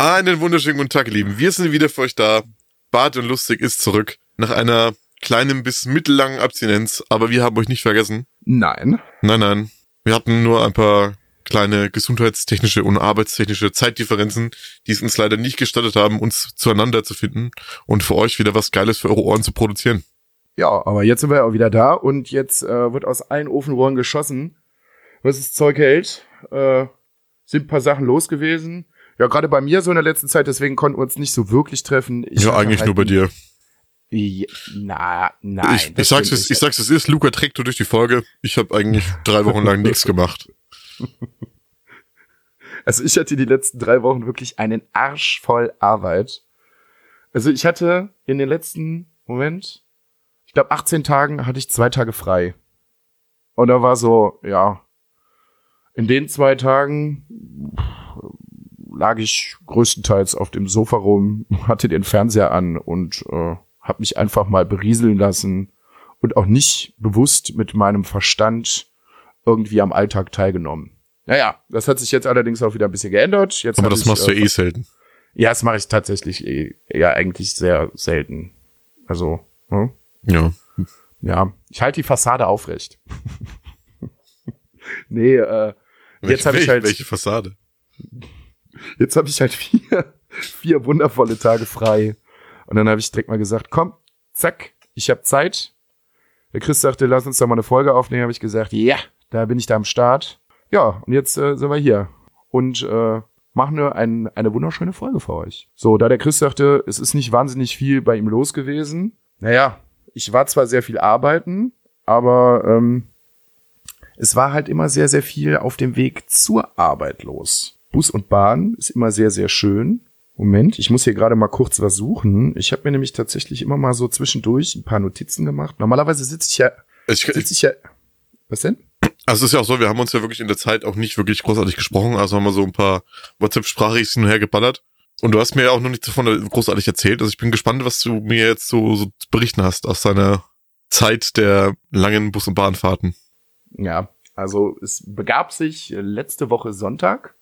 Einen wunderschönen guten Tag, ihr Lieben. Wir sind wieder für euch da. Bart und Lustig ist zurück. Nach einer kleinen bis mittellangen Abstinenz. Aber wir haben euch nicht vergessen. Nein. Nein, nein. Wir hatten nur ein paar kleine gesundheitstechnische und arbeitstechnische Zeitdifferenzen, die es uns leider nicht gestattet haben, uns zueinander zu finden und für euch wieder was Geiles für eure Ohren zu produzieren. Ja, aber jetzt sind wir auch wieder da und jetzt äh, wird aus allen Ofenrohren geschossen, was das Zeug hält. Äh, sind ein paar Sachen los gewesen. Ja, gerade bei mir so in der letzten Zeit, deswegen konnten wir uns nicht so wirklich treffen. Ich ja, eigentlich halt nur bei dir. Ja, na, nein. ich, ich sag's, es, ich sag's, es ist, Luca trägt du durch die Folge. Ich habe eigentlich drei Wochen lang nichts gemacht. Also ich hatte die letzten drei Wochen wirklich einen Arsch voll Arbeit. Also ich hatte in den letzten, Moment, ich glaube 18 Tagen hatte ich zwei Tage frei. Und da war so, ja, in den zwei Tagen lag ich größtenteils auf dem Sofa rum, hatte den Fernseher an und äh, habe mich einfach mal berieseln lassen und auch nicht bewusst mit meinem Verstand irgendwie am Alltag teilgenommen. Naja, das hat sich jetzt allerdings auch wieder ein bisschen geändert. Jetzt Aber das ich, machst du äh, eh selten. Ja, das mache ich tatsächlich eh, ja eigentlich sehr selten. Also, hm? Ja. ja, ich halte die Fassade aufrecht. nee, äh, jetzt habe ich Welche- halt Welche Fassade? Jetzt habe ich halt vier, vier wundervolle Tage frei. Und dann habe ich direkt mal gesagt, komm, zack, ich habe Zeit. Der Chris sagte, lass uns da mal eine Folge aufnehmen. Habe ich gesagt, ja, da bin ich da am Start. Ja, und jetzt äh, sind wir hier und äh, machen eine, ein, eine wunderschöne Folge für euch. So, da der Chris sagte, es ist nicht wahnsinnig viel bei ihm los gewesen. Naja, ich war zwar sehr viel arbeiten, aber ähm, es war halt immer sehr, sehr viel auf dem Weg zur Arbeit los. Bus und Bahn ist immer sehr, sehr schön. Moment, ich muss hier gerade mal kurz was suchen. Ich habe mir nämlich tatsächlich immer mal so zwischendurch ein paar Notizen gemacht. Normalerweise sitze ich ja, Ich, sitze ich ja. Was denn? also es ist ja auch so, wir haben uns ja wirklich in der Zeit auch nicht wirklich großartig gesprochen, also haben wir so ein paar WhatsApp-Sprachrichten hin und her geballert. Und du hast mir ja auch noch nichts davon großartig erzählt. Also ich bin gespannt, was du mir jetzt so, so zu berichten hast aus deiner Zeit der langen Bus- und Bahnfahrten. Ja, also es begab sich letzte Woche Sonntag.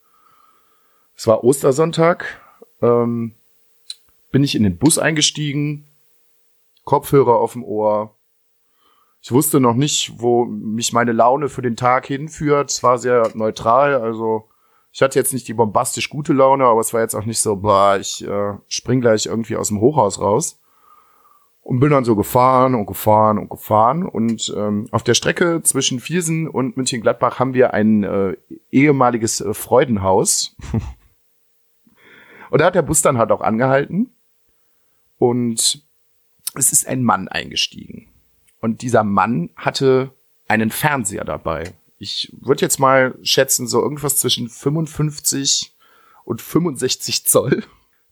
Es war Ostersonntag. Ähm, bin ich in den Bus eingestiegen, Kopfhörer auf dem Ohr. Ich wusste noch nicht, wo mich meine Laune für den Tag hinführt. Es war sehr neutral, also ich hatte jetzt nicht die bombastisch gute Laune, aber es war jetzt auch nicht so, boah, ich äh, spring gleich irgendwie aus dem Hochhaus raus. Und bin dann so gefahren und gefahren und gefahren. Und ähm, auf der Strecke zwischen Viersen und München-Gladbach haben wir ein äh, ehemaliges äh, Freudenhaus. und da hat der Bus dann halt auch angehalten. Und es ist ein Mann eingestiegen. Und dieser Mann hatte einen Fernseher dabei. Ich würde jetzt mal schätzen, so irgendwas zwischen 55 und 65 Zoll.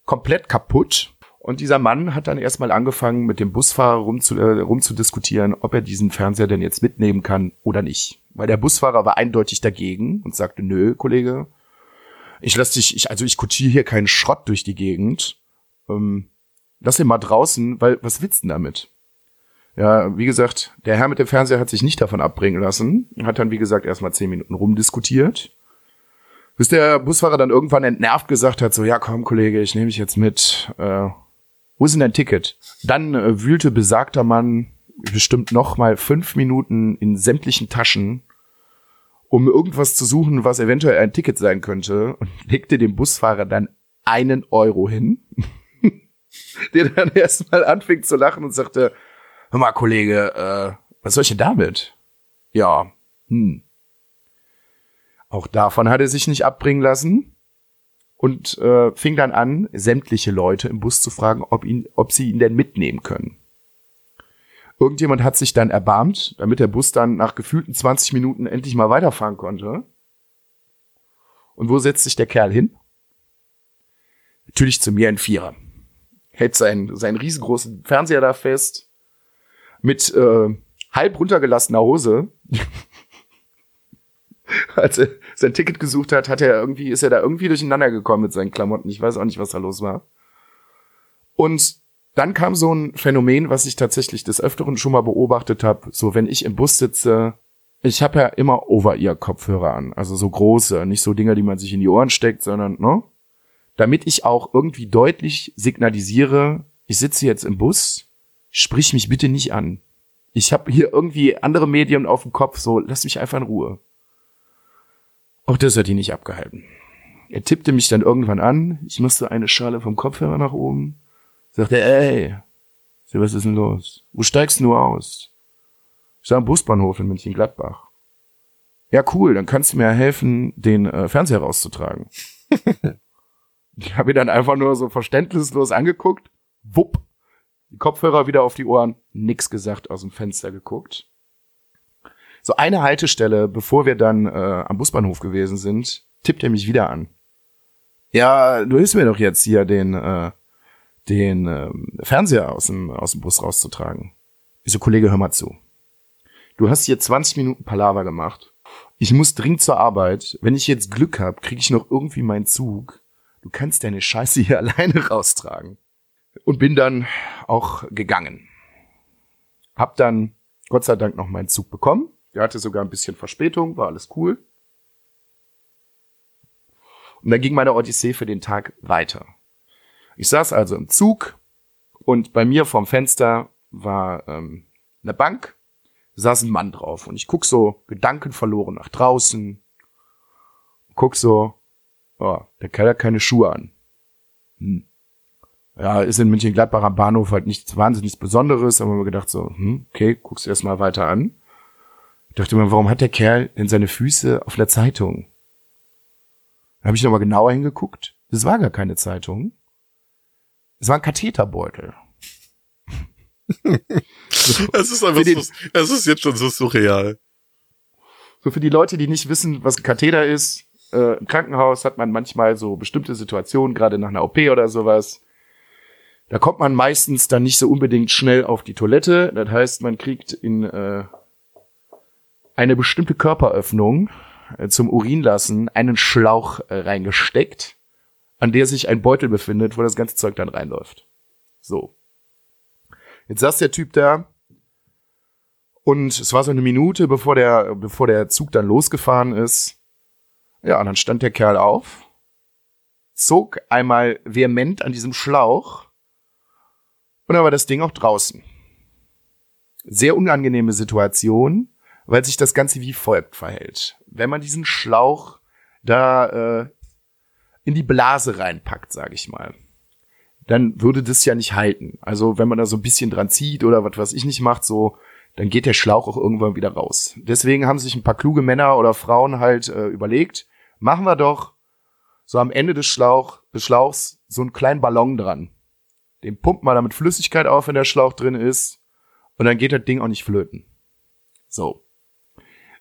Komplett kaputt. Und dieser Mann hat dann erstmal angefangen, mit dem Busfahrer rumzu, äh, rumzudiskutieren, ob er diesen Fernseher denn jetzt mitnehmen kann oder nicht. Weil der Busfahrer war eindeutig dagegen und sagte, nö, Kollege, ich lass dich, ich, also ich kutschiere hier keinen Schrott durch die Gegend. Ähm, lass ihn mal draußen, weil was willst du denn damit? Ja, wie gesagt, der Herr mit dem Fernseher hat sich nicht davon abbringen lassen, hat dann, wie gesagt, erstmal zehn Minuten rumdiskutiert. Bis der Busfahrer dann irgendwann entnervt gesagt hat, so, ja komm, Kollege, ich nehme dich jetzt mit. Äh, wo ist denn dein Ticket? Dann äh, wühlte besagter Mann bestimmt noch mal fünf Minuten in sämtlichen Taschen, um irgendwas zu suchen, was eventuell ein Ticket sein könnte, und legte dem Busfahrer dann einen Euro hin, der dann erstmal anfing zu lachen und sagte, hör mal, Kollege, äh, was soll ich denn damit? Ja, hm. Auch davon hat er sich nicht abbringen lassen und äh, fing dann an, sämtliche Leute im Bus zu fragen, ob, ihn, ob sie ihn denn mitnehmen können. Irgendjemand hat sich dann erbarmt, damit der Bus dann nach gefühlten 20 Minuten endlich mal weiterfahren konnte. Und wo setzt sich der Kerl hin? Natürlich zu mir ein Vierer. Hält seinen, seinen riesengroßen Fernseher da fest, mit äh, halb runtergelassener Hose. Als er sein Ticket gesucht hat, hat er irgendwie, ist er da irgendwie durcheinander gekommen mit seinen Klamotten. Ich weiß auch nicht, was da los war. Und dann kam so ein Phänomen, was ich tatsächlich des Öfteren schon mal beobachtet habe. So, wenn ich im Bus sitze, ich habe ja immer Over-Ear-Kopfhörer an. Also so große, nicht so Dinger, die man sich in die Ohren steckt, sondern, ne? Damit ich auch irgendwie deutlich signalisiere, ich sitze jetzt im Bus, sprich mich bitte nicht an. Ich habe hier irgendwie andere Medien auf dem Kopf, so lass mich einfach in Ruhe. Auch das hat ihn nicht abgehalten. Er tippte mich dann irgendwann an, ich musste eine Schale vom Kopfhörer nach oben, sagte, ey, was ist denn los? Wo steigst du nur aus? Ich sag am Busbahnhof in München-Gladbach. Ja, cool, dann kannst du mir helfen, den äh, Fernseher rauszutragen. ich habe ihn dann einfach nur so verständnislos angeguckt, wupp, die Kopfhörer wieder auf die Ohren, nix gesagt, aus dem Fenster geguckt. So eine Haltestelle, bevor wir dann äh, am Busbahnhof gewesen sind, tippt er mich wieder an. Ja, du hilfst mir doch jetzt hier den, äh, den äh, Fernseher aus dem, aus dem Bus rauszutragen. Ich so, Kollege, hör mal zu. Du hast hier 20 Minuten Palaver gemacht. Ich muss dringend zur Arbeit. Wenn ich jetzt Glück hab, kriege ich noch irgendwie meinen Zug. Du kannst deine Scheiße hier alleine raustragen und bin dann auch gegangen. Hab dann Gott sei Dank noch meinen Zug bekommen. Der hatte sogar ein bisschen Verspätung, war alles cool. Und dann ging meine Odyssee für den Tag weiter. Ich saß also im Zug und bei mir vorm Fenster war ähm, eine Bank, saß ein Mann drauf und ich guck so gedankenverloren nach draußen, guck so, oh, der Kerl hat keine Schuhe an. Hm ja, ist in München-Gladbach am Bahnhof halt nichts wahnsinnig Besonderes, aber mir gedacht so, hm, okay, guck's erst mal weiter an. Ich dachte mir, warum hat der Kerl denn seine Füße auf der Zeitung? Dann habe ich nochmal genauer hingeguckt. Das war gar keine Zeitung. Es war ein Katheterbeutel. Es ist einfach so, es ist jetzt schon so surreal. So für die Leute, die nicht wissen, was ein Katheter ist, äh, im Krankenhaus hat man manchmal so bestimmte Situationen, gerade nach einer OP oder sowas, da kommt man meistens dann nicht so unbedingt schnell auf die Toilette. Das heißt, man kriegt in äh, eine bestimmte Körperöffnung äh, zum Urinlassen einen Schlauch äh, reingesteckt, an der sich ein Beutel befindet, wo das ganze Zeug dann reinläuft. So. Jetzt saß der Typ da und es war so eine Minute, bevor der, bevor der Zug dann losgefahren ist. Ja, und dann stand der Kerl auf, zog einmal vehement an diesem Schlauch und dann war das Ding auch draußen. Sehr unangenehme Situation, weil sich das Ganze wie folgt verhält. Wenn man diesen Schlauch da äh, in die Blase reinpackt, sage ich mal, dann würde das ja nicht halten. Also wenn man da so ein bisschen dran zieht oder was weiß ich nicht macht, so, dann geht der Schlauch auch irgendwann wieder raus. Deswegen haben sich ein paar kluge Männer oder Frauen halt äh, überlegt, machen wir doch so am Ende des, Schlauch, des Schlauchs so einen kleinen Ballon dran. Den pumpt man damit Flüssigkeit auf, wenn der Schlauch drin ist. Und dann geht das Ding auch nicht flöten. So.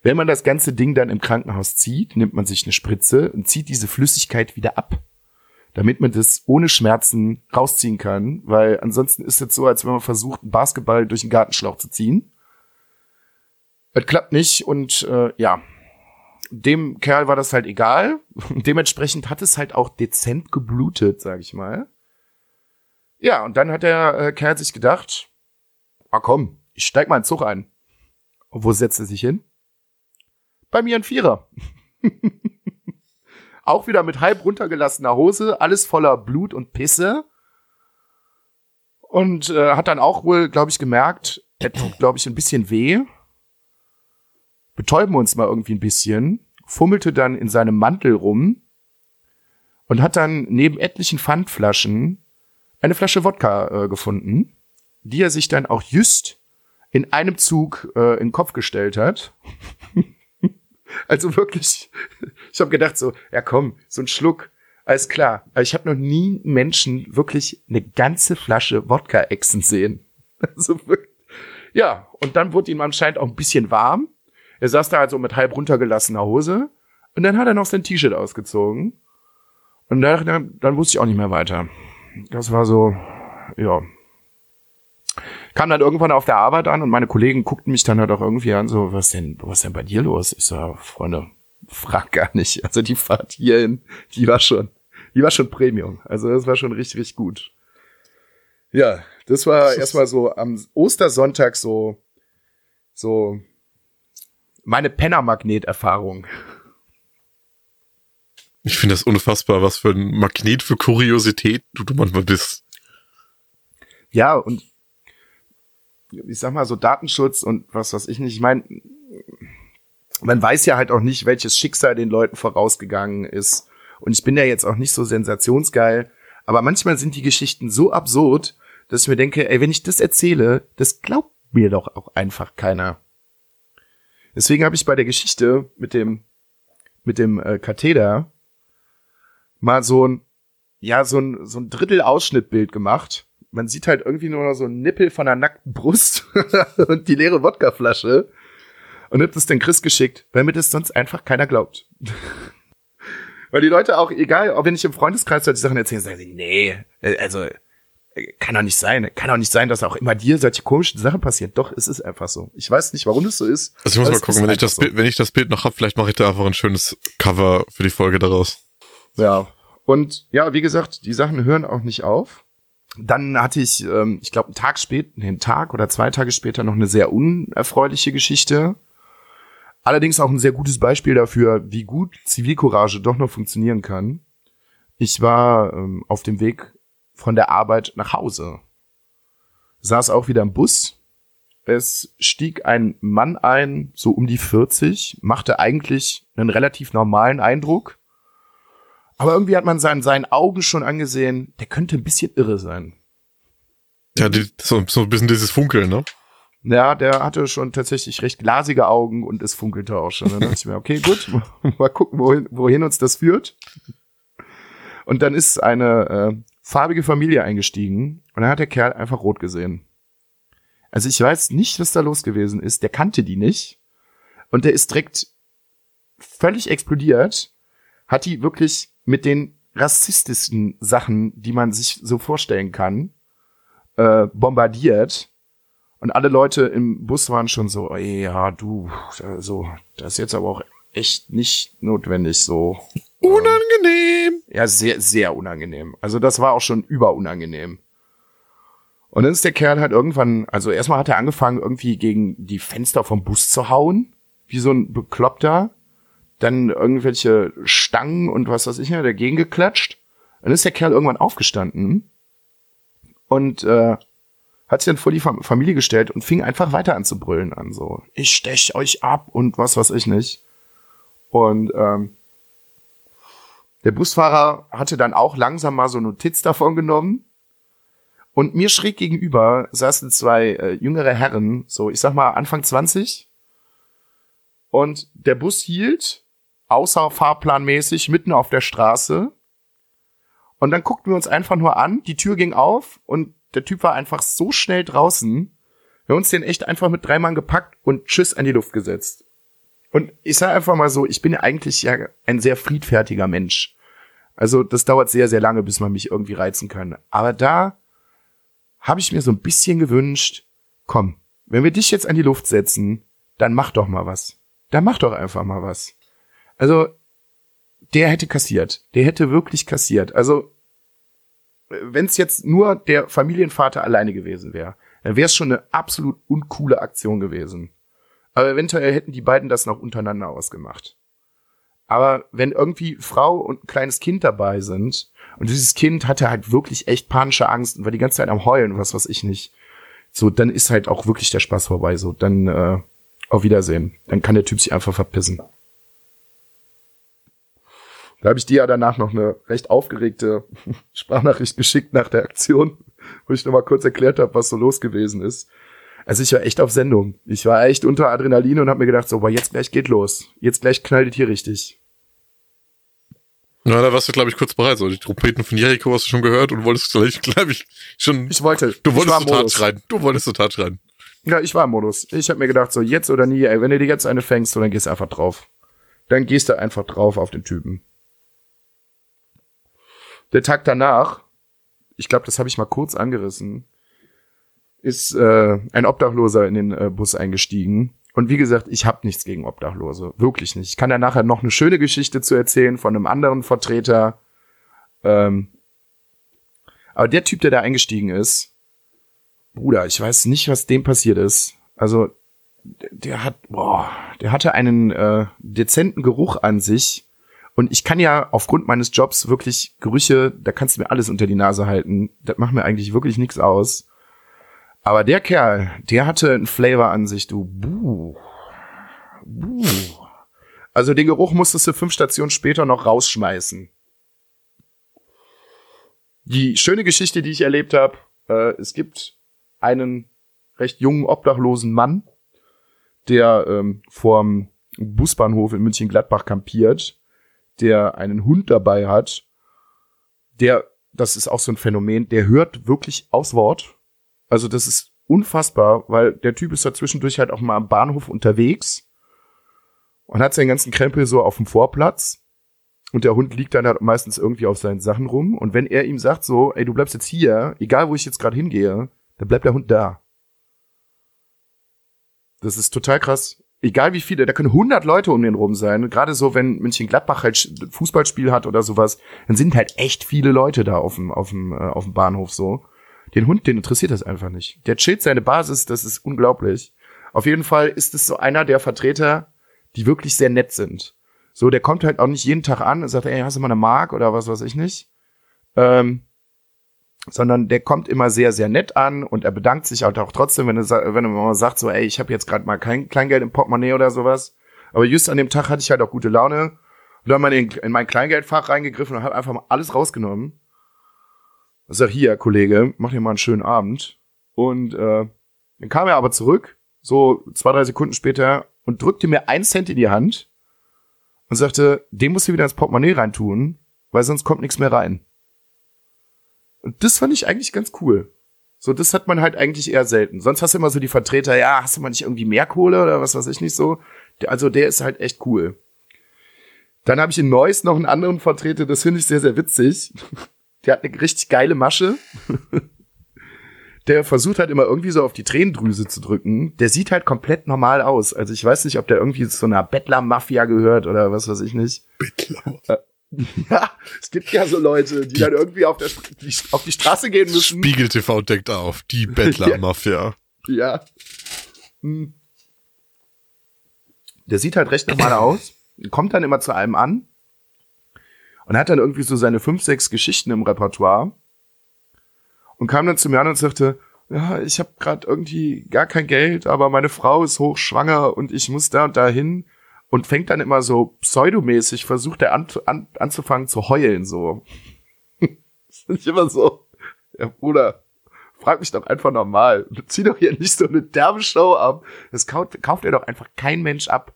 Wenn man das ganze Ding dann im Krankenhaus zieht, nimmt man sich eine Spritze und zieht diese Flüssigkeit wieder ab. Damit man das ohne Schmerzen rausziehen kann, weil ansonsten ist es so, als wenn man versucht, einen Basketball durch einen Gartenschlauch zu ziehen. Das klappt nicht und äh, ja, dem Kerl war das halt egal. Dementsprechend hat es halt auch dezent geblutet, sag ich mal. Ja, und dann hat der äh, Kerl sich gedacht, ah komm, ich steig mal in den Zug ein. Und wo setzt er sich hin? Bei mir ein Vierer. auch wieder mit halb runtergelassener Hose, alles voller Blut und Pisse. Und äh, hat dann auch wohl, glaube ich, gemerkt, er tut, glaube ich, ein bisschen weh. Betäuben uns mal irgendwie ein bisschen. Fummelte dann in seinem Mantel rum und hat dann neben etlichen Pfandflaschen eine Flasche Wodka äh, gefunden, die er sich dann auch just in einem Zug äh, in den Kopf gestellt hat. also wirklich, ich habe gedacht so, ja komm, so ein Schluck, alles klar. Aber ich habe noch nie Menschen wirklich eine ganze Flasche Wodka exen sehen. Also wirklich, Ja, und dann wurde ihm anscheinend auch ein bisschen warm. Er saß da also mit halb runtergelassener Hose. Und dann hat er noch sein T-Shirt ausgezogen. Und dann, dann, dann wusste ich auch nicht mehr weiter. Das war so, ja. Kam dann irgendwann auf der Arbeit an und meine Kollegen guckten mich dann halt auch irgendwie an, so, was denn, was denn bei dir los? Ich so, Freunde, frag gar nicht. Also die Fahrt hierhin, die war schon, die war schon Premium. Also das war schon richtig, richtig gut. Ja, das war erstmal so am Ostersonntag so, so meine Penner-Magnet-Erfahrung. Ich finde das unfassbar, was für ein Magnet für Kuriosität du, du manchmal bist. Ja, und ich sag mal so Datenschutz und was weiß ich nicht. Ich meine, man weiß ja halt auch nicht, welches Schicksal den Leuten vorausgegangen ist. Und ich bin ja jetzt auch nicht so sensationsgeil. Aber manchmal sind die Geschichten so absurd, dass ich mir denke, ey, wenn ich das erzähle, das glaubt mir doch auch einfach keiner. Deswegen habe ich bei der Geschichte mit dem mit dem äh, Katheter mal so ein ja so ein so ein Drittel Ausschnittbild gemacht. Man sieht halt irgendwie nur noch so ein Nippel von einer nackten Brust und die leere Wodkaflasche und hab das den Chris geschickt, weil mir das sonst einfach keiner glaubt. weil die Leute auch egal, auch wenn ich im Freundeskreis solche Sachen erzähle, sagen sie nee, äh, also kann doch nicht sein. Kann doch nicht sein, dass auch immer dir solche komischen Sachen passieren. Doch, es ist einfach so. Ich weiß nicht, warum es so ist. Also ich muss mal gucken, wenn ich das so. Bild, wenn ich das Bild noch hab, vielleicht mache ich da einfach ein schönes Cover für die Folge daraus. Ja. Und ja, wie gesagt, die Sachen hören auch nicht auf. Dann hatte ich, ähm, ich glaube, einen Tag später, einen Tag oder zwei Tage später noch eine sehr unerfreuliche Geschichte. Allerdings auch ein sehr gutes Beispiel dafür, wie gut Zivilcourage doch noch funktionieren kann. Ich war ähm, auf dem Weg von der Arbeit nach Hause. Saß auch wieder im Bus. Es stieg ein Mann ein, so um die 40, machte eigentlich einen relativ normalen Eindruck. Aber irgendwie hat man seinen, seinen Augen schon angesehen, der könnte ein bisschen irre sein. Ja, die, so, so ein bisschen dieses Funkeln, ne? Ja, der hatte schon tatsächlich recht glasige Augen und es funkelte auch schon. Dann dachte ich mir, okay, gut, mal gucken, wohin, wohin uns das führt. Und dann ist eine äh, farbige Familie eingestiegen und dann hat der Kerl einfach rot gesehen. Also ich weiß nicht, was da los gewesen ist. Der kannte die nicht. Und der ist direkt völlig explodiert, hat die wirklich mit den rassistischsten Sachen, die man sich so vorstellen kann, äh, bombardiert. Und alle Leute im Bus waren schon so, ey, ja, du, also, das ist jetzt aber auch echt nicht notwendig so. Unangenehm. Ja, sehr, sehr unangenehm. Also das war auch schon überunangenehm. Und dann ist der Kerl halt irgendwann, also erstmal hat er angefangen, irgendwie gegen die Fenster vom Bus zu hauen, wie so ein Bekloppter. Dann irgendwelche Stangen und was weiß ich nicht, dagegen geklatscht. Dann ist der Kerl irgendwann aufgestanden und äh, hat sich dann vor die Familie gestellt und fing einfach weiter an zu brüllen an, so, ich stech euch ab und was weiß ich nicht. Und ähm, der Busfahrer hatte dann auch langsam mal so Notiz davon genommen. Und mir schräg gegenüber saßen zwei äh, jüngere Herren, so ich sag mal Anfang 20. Und der Bus hielt, außer fahrplanmäßig, mitten auf der Straße. Und dann guckten wir uns einfach nur an, die Tür ging auf und der Typ war einfach so schnell draußen. Wir haben uns den echt einfach mit drei Mann gepackt und Tschüss an die Luft gesetzt. Und ich sage einfach mal so, ich bin eigentlich ja ein sehr friedfertiger Mensch. Also das dauert sehr, sehr lange, bis man mich irgendwie reizen kann. Aber da habe ich mir so ein bisschen gewünscht, komm, wenn wir dich jetzt an die Luft setzen, dann mach doch mal was. Dann mach doch einfach mal was. Also, der hätte kassiert. Der hätte wirklich kassiert. Also, wenn es jetzt nur der Familienvater alleine gewesen wäre, dann wäre es schon eine absolut uncoole Aktion gewesen. Aber eventuell hätten die beiden das noch untereinander ausgemacht. Aber wenn irgendwie Frau und ein kleines Kind dabei sind und dieses Kind hatte halt wirklich echt panische Angst und war die ganze Zeit am Heulen und was weiß ich nicht, so, dann ist halt auch wirklich der Spaß vorbei. So, dann äh, auf Wiedersehen. Dann kann der Typ sich einfach verpissen. Da habe ich dir ja danach noch eine recht aufgeregte Sprachnachricht geschickt nach der Aktion, wo ich nochmal kurz erklärt habe, was so los gewesen ist. Also ich war echt auf Sendung. Ich war echt unter Adrenalin und habe mir gedacht, so, aber jetzt gleich geht los. Jetzt gleich knallt es hier richtig. Na, da warst du, glaube ich, kurz bereit. So, die Trompeten von Jericho hast du schon gehört und wolltest gleich, glaube ich, schon. Ich wollte. Du wolltest total schreien. Du wolltest total schreien. Ja, ich war im Modus. Ich habe mir gedacht, so jetzt oder nie, ey, wenn du dir jetzt eine fängst, so, dann gehst du einfach drauf. Dann gehst du einfach drauf auf den Typen. Der Tag danach, ich glaube, das habe ich mal kurz angerissen, ist äh, ein Obdachloser in den äh, Bus eingestiegen. Und wie gesagt, ich habe nichts gegen Obdachlose. Wirklich nicht. Ich kann da nachher noch eine schöne Geschichte zu erzählen von einem anderen Vertreter. Ähm, aber der Typ, der da eingestiegen ist, Bruder, ich weiß nicht, was dem passiert ist. Also, der, hat, boah, der hatte einen äh, dezenten Geruch an sich. Und ich kann ja aufgrund meines Jobs wirklich Gerüche, da kannst du mir alles unter die Nase halten. Das macht mir eigentlich wirklich nichts aus. Aber der Kerl, der hatte einen Flavor an sich, du. Buh. Buh. Also den Geruch musstest du fünf Stationen später noch rausschmeißen. Die schöne Geschichte, die ich erlebt habe, äh, es gibt einen recht jungen obdachlosen Mann, der ähm, vorm Busbahnhof in München-Gladbach kampiert, der einen Hund dabei hat, der, das ist auch so ein Phänomen, der hört wirklich aufs Wort. Also das ist unfassbar, weil der Typ ist da zwischendurch halt auch mal am Bahnhof unterwegs und hat seinen ganzen Krempel so auf dem Vorplatz. Und der Hund liegt dann halt meistens irgendwie auf seinen Sachen rum. Und wenn er ihm sagt so, ey, du bleibst jetzt hier, egal wo ich jetzt gerade hingehe, dann bleibt der Hund da. Das ist total krass. Egal wie viele, da können 100 Leute um den rum sein. Gerade so, wenn München Gladbach halt Fußballspiel hat oder sowas, dann sind halt echt viele Leute da auf dem, auf dem, äh, auf dem Bahnhof so. Den Hund, den interessiert das einfach nicht. Der chillt seine Basis, das ist unglaublich. Auf jeden Fall ist es so einer der Vertreter, die wirklich sehr nett sind. So, der kommt halt auch nicht jeden Tag an und sagt, ey, hast du mal eine Mark oder was weiß ich nicht. Ähm, sondern der kommt immer sehr, sehr nett an und er bedankt sich halt auch trotzdem, wenn er, wenn er mal sagt, so, ey, ich habe jetzt gerade mal kein Kleingeld im Portemonnaie oder sowas. Aber just an dem Tag hatte ich halt auch gute Laune und dann mal in, in mein Kleingeldfach reingegriffen und habe einfach mal alles rausgenommen. Ich sag, hier, Kollege, mach dir mal einen schönen Abend. Und äh, dann kam er aber zurück, so zwei, drei Sekunden später, und drückte mir einen Cent in die Hand und sagte, den musst du wieder ins Portemonnaie reintun, weil sonst kommt nichts mehr rein. Und das fand ich eigentlich ganz cool. So, das hat man halt eigentlich eher selten. Sonst hast du immer so die Vertreter, ja, hast du mal nicht irgendwie mehr Kohle oder was weiß ich nicht so. Also der ist halt echt cool. Dann habe ich in Neuss noch einen anderen Vertreter, das finde ich sehr, sehr witzig. Der hat eine richtig geile Masche. Der versucht halt immer irgendwie so auf die Tränendrüse zu drücken. Der sieht halt komplett normal aus. Also ich weiß nicht, ob der irgendwie zu einer Bettler-Mafia gehört oder was weiß ich nicht. Bettler. Ja, es gibt ja so Leute, die, dann irgendwie auf, der, die, auf die Straße gehen müssen. Spiegel TV deckt auf. Die Bettler-Mafia. ja. Hm. Der sieht halt recht normal aus. Kommt dann immer zu einem an. Und hat dann irgendwie so seine fünf, sechs Geschichten im Repertoire. Und kam dann zu mir an und sagte, ja, ich habe gerade irgendwie gar kein Geld, aber meine Frau ist hochschwanger und ich muss da und da hin und fängt dann immer so pseudomäßig, versucht er an, an, anzufangen zu heulen, so. ist immer so, ja, Bruder, frag mich doch einfach normal. Zieh doch hier nicht so eine derbe Show ab. Das kauft, kauft er doch einfach kein Mensch ab.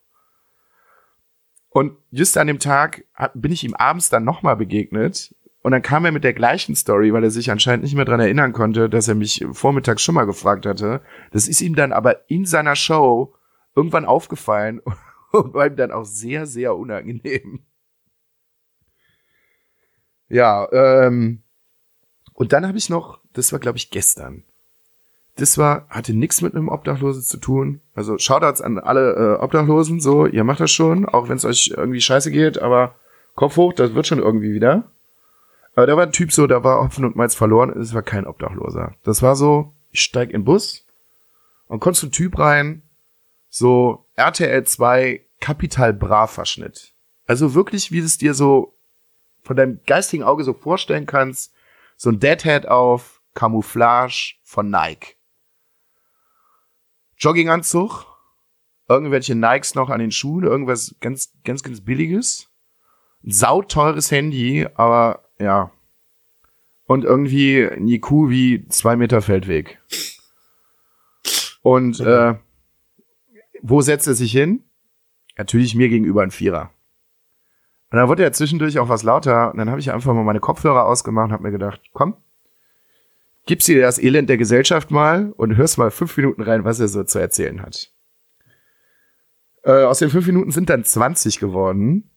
Und just an dem Tag bin ich ihm abends dann nochmal begegnet. Und dann kam er mit der gleichen Story, weil er sich anscheinend nicht mehr dran erinnern konnte, dass er mich vormittags schon mal gefragt hatte. Das ist ihm dann aber in seiner Show irgendwann aufgefallen und war ihm dann auch sehr, sehr unangenehm. Ja, ähm, und dann habe ich noch, das war glaube ich gestern. Das war, hatte nichts mit einem Obdachlosen zu tun. Also Shoutouts an alle äh, Obdachlosen, so, ihr macht das schon, auch wenn es euch irgendwie scheiße geht, aber Kopf hoch, das wird schon irgendwie wieder. Aber da war ein Typ so, da war Hopfen und Malz verloren, es war kein Obdachloser. Das war so, ich steig in den Bus und kommst ein Typ rein, so RTL 2 Kapital Bra Verschnitt. Also wirklich, wie du es dir so von deinem geistigen Auge so vorstellen kannst, so ein Deadhead auf Camouflage von Nike. Jogginganzug, irgendwelche Nikes noch an den Schuhen, irgendwas ganz, ganz, ganz billiges. Ein sauteures Handy, aber ja. Und irgendwie ein IQ wie zwei Meter Feldweg. Und äh, wo setzt er sich hin? Natürlich mir gegenüber ein Vierer. Und dann wurde er zwischendurch auch was lauter und dann habe ich einfach mal meine Kopfhörer ausgemacht und habe mir gedacht, komm, gibst dir das Elend der Gesellschaft mal und hörst mal fünf Minuten rein, was er so zu erzählen hat. Äh, aus den fünf Minuten sind dann 20 geworden.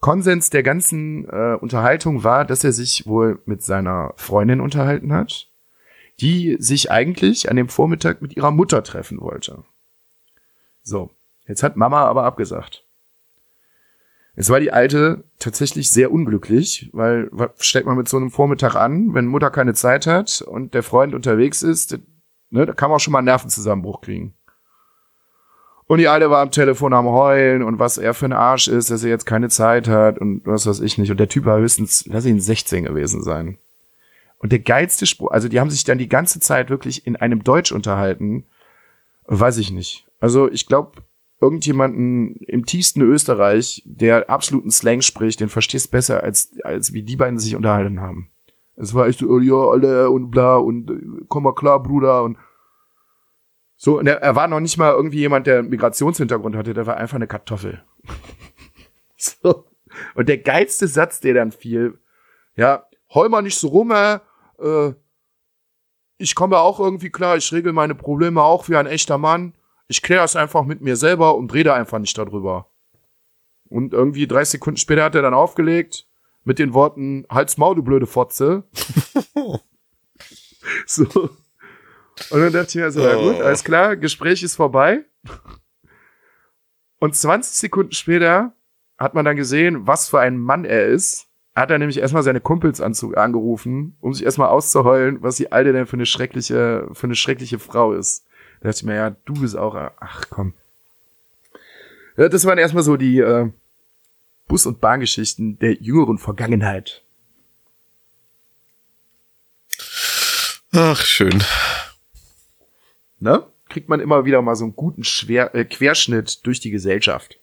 Konsens der ganzen äh, Unterhaltung war, dass er sich wohl mit seiner Freundin unterhalten hat, die sich eigentlich an dem Vormittag mit ihrer Mutter treffen wollte. So, jetzt hat Mama aber abgesagt. Es war die Alte tatsächlich sehr unglücklich, weil was stellt man mit so einem Vormittag an, wenn Mutter keine Zeit hat und der Freund unterwegs ist, ne, da kann man auch schon mal einen Nervenzusammenbruch kriegen. Und die Alte war am Telefon am Heulen und was er für ein Arsch ist, dass er jetzt keine Zeit hat und was weiß ich nicht. Und der Typ war höchstens, lass ihn 16 gewesen sein. Und der geilste Spruch, also die haben sich dann die ganze Zeit wirklich in einem Deutsch unterhalten, weiß ich nicht. Also ich glaube, irgendjemanden im tiefsten Österreich, der absoluten Slang spricht, den verstehst besser, als, als wie die beiden sich unterhalten haben. Es war echt so, oh, ja, alle und bla und äh, komm mal klar, Bruder und so, und er, er war noch nicht mal irgendwie jemand, der einen Migrationshintergrund hatte, der war einfach eine Kartoffel. so. Und der geilste Satz, der dann fiel, ja, heul mal nicht so rum, äh, ich komme auch irgendwie klar, ich regel meine Probleme auch wie ein echter Mann ich kläre es einfach mit mir selber und rede einfach nicht darüber. Und irgendwie drei Sekunden später hat er dann aufgelegt mit den Worten, halt's Maul, du blöde Fotze. so. Und dann dachte ich mir so, na gut, oh. alles klar, Gespräch ist vorbei. Und 20 Sekunden später hat man dann gesehen, was für ein Mann er ist. Hat er nämlich erstmal seine Kumpels angerufen, um sich erstmal auszuheulen, was die Alte denn für eine schreckliche, für eine schreckliche Frau ist. Da dachte ich mir, ja, du bist auch, ach komm. Ja, das waren erstmal so die äh, Bus- und Bahngeschichten der jüngeren Vergangenheit. Ach, schön. Ne? Kriegt man immer wieder mal so einen guten Schwer äh, Querschnitt durch die Gesellschaft.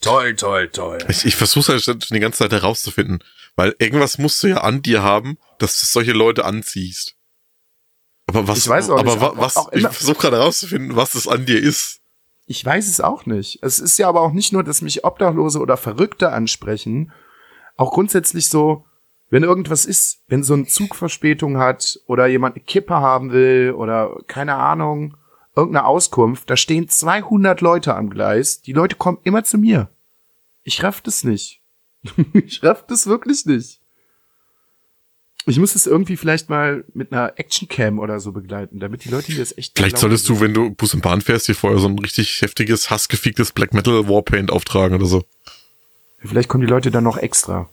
Toll, toll, toll. Ich, ich versuche halt die ganze Zeit herauszufinden, weil irgendwas musst du ja an dir haben, dass du solche Leute anziehst. Aber was, ich weiß auch aber nicht, wa, was, ich versuche gerade herauszufinden, was es an dir ist. Ich weiß es auch nicht. Es ist ja aber auch nicht nur, dass mich Obdachlose oder Verrückte ansprechen. Auch grundsätzlich so, wenn irgendwas ist, wenn so ein Zug Verspätung hat oder jemand eine Kippe haben will oder keine Ahnung, irgendeine Auskunft, da stehen 200 Leute am Gleis. Die Leute kommen immer zu mir. Ich raff das nicht. ich raff das wirklich nicht. Ich muss es irgendwie vielleicht mal mit einer Actioncam oder so begleiten, damit die Leute mir das echt. Vielleicht solltest du, wenn du Bus und Bahn fährst, dir vorher so ein richtig heftiges, hassgeficktes Black Metal Warpaint auftragen oder so. Vielleicht kommen die Leute dann noch extra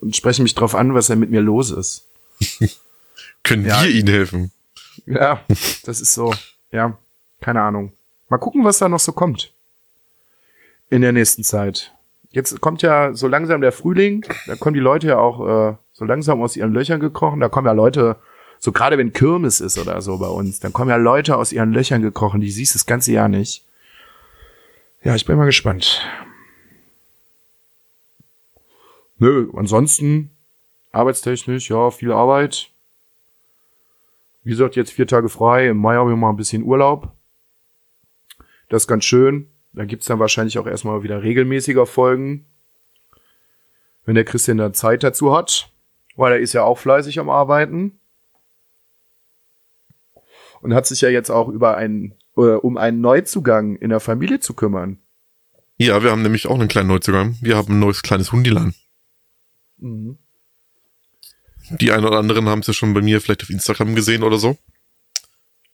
und sprechen mich drauf an, was da mit mir los ist. Können ja. wir ihnen helfen? Ja, das ist so. Ja, keine Ahnung. Mal gucken, was da noch so kommt. In der nächsten Zeit. Jetzt kommt ja so langsam der Frühling, da kommen die Leute ja auch äh, so langsam aus ihren Löchern gekrochen. Da kommen ja Leute, so gerade wenn Kirmes ist oder so bei uns, dann kommen ja Leute aus ihren Löchern gekrochen, die siehst das ganze Jahr nicht. Ja, ich bin mal gespannt. Nö, ansonsten arbeitstechnisch, ja, viel Arbeit. Wie gesagt, jetzt vier Tage frei. Im Mai haben wir mal ein bisschen Urlaub. Das ist ganz schön. Da gibt's dann wahrscheinlich auch erstmal wieder regelmäßiger Folgen. Wenn der Christian dann Zeit dazu hat weil er ist ja auch fleißig am Arbeiten und hat sich ja jetzt auch über einen, äh, um einen Neuzugang in der Familie zu kümmern. Ja, wir haben nämlich auch einen kleinen Neuzugang. Wir haben ein neues kleines Hundilan. Mhm. Die einen oder anderen haben es ja schon bei mir vielleicht auf Instagram gesehen oder so.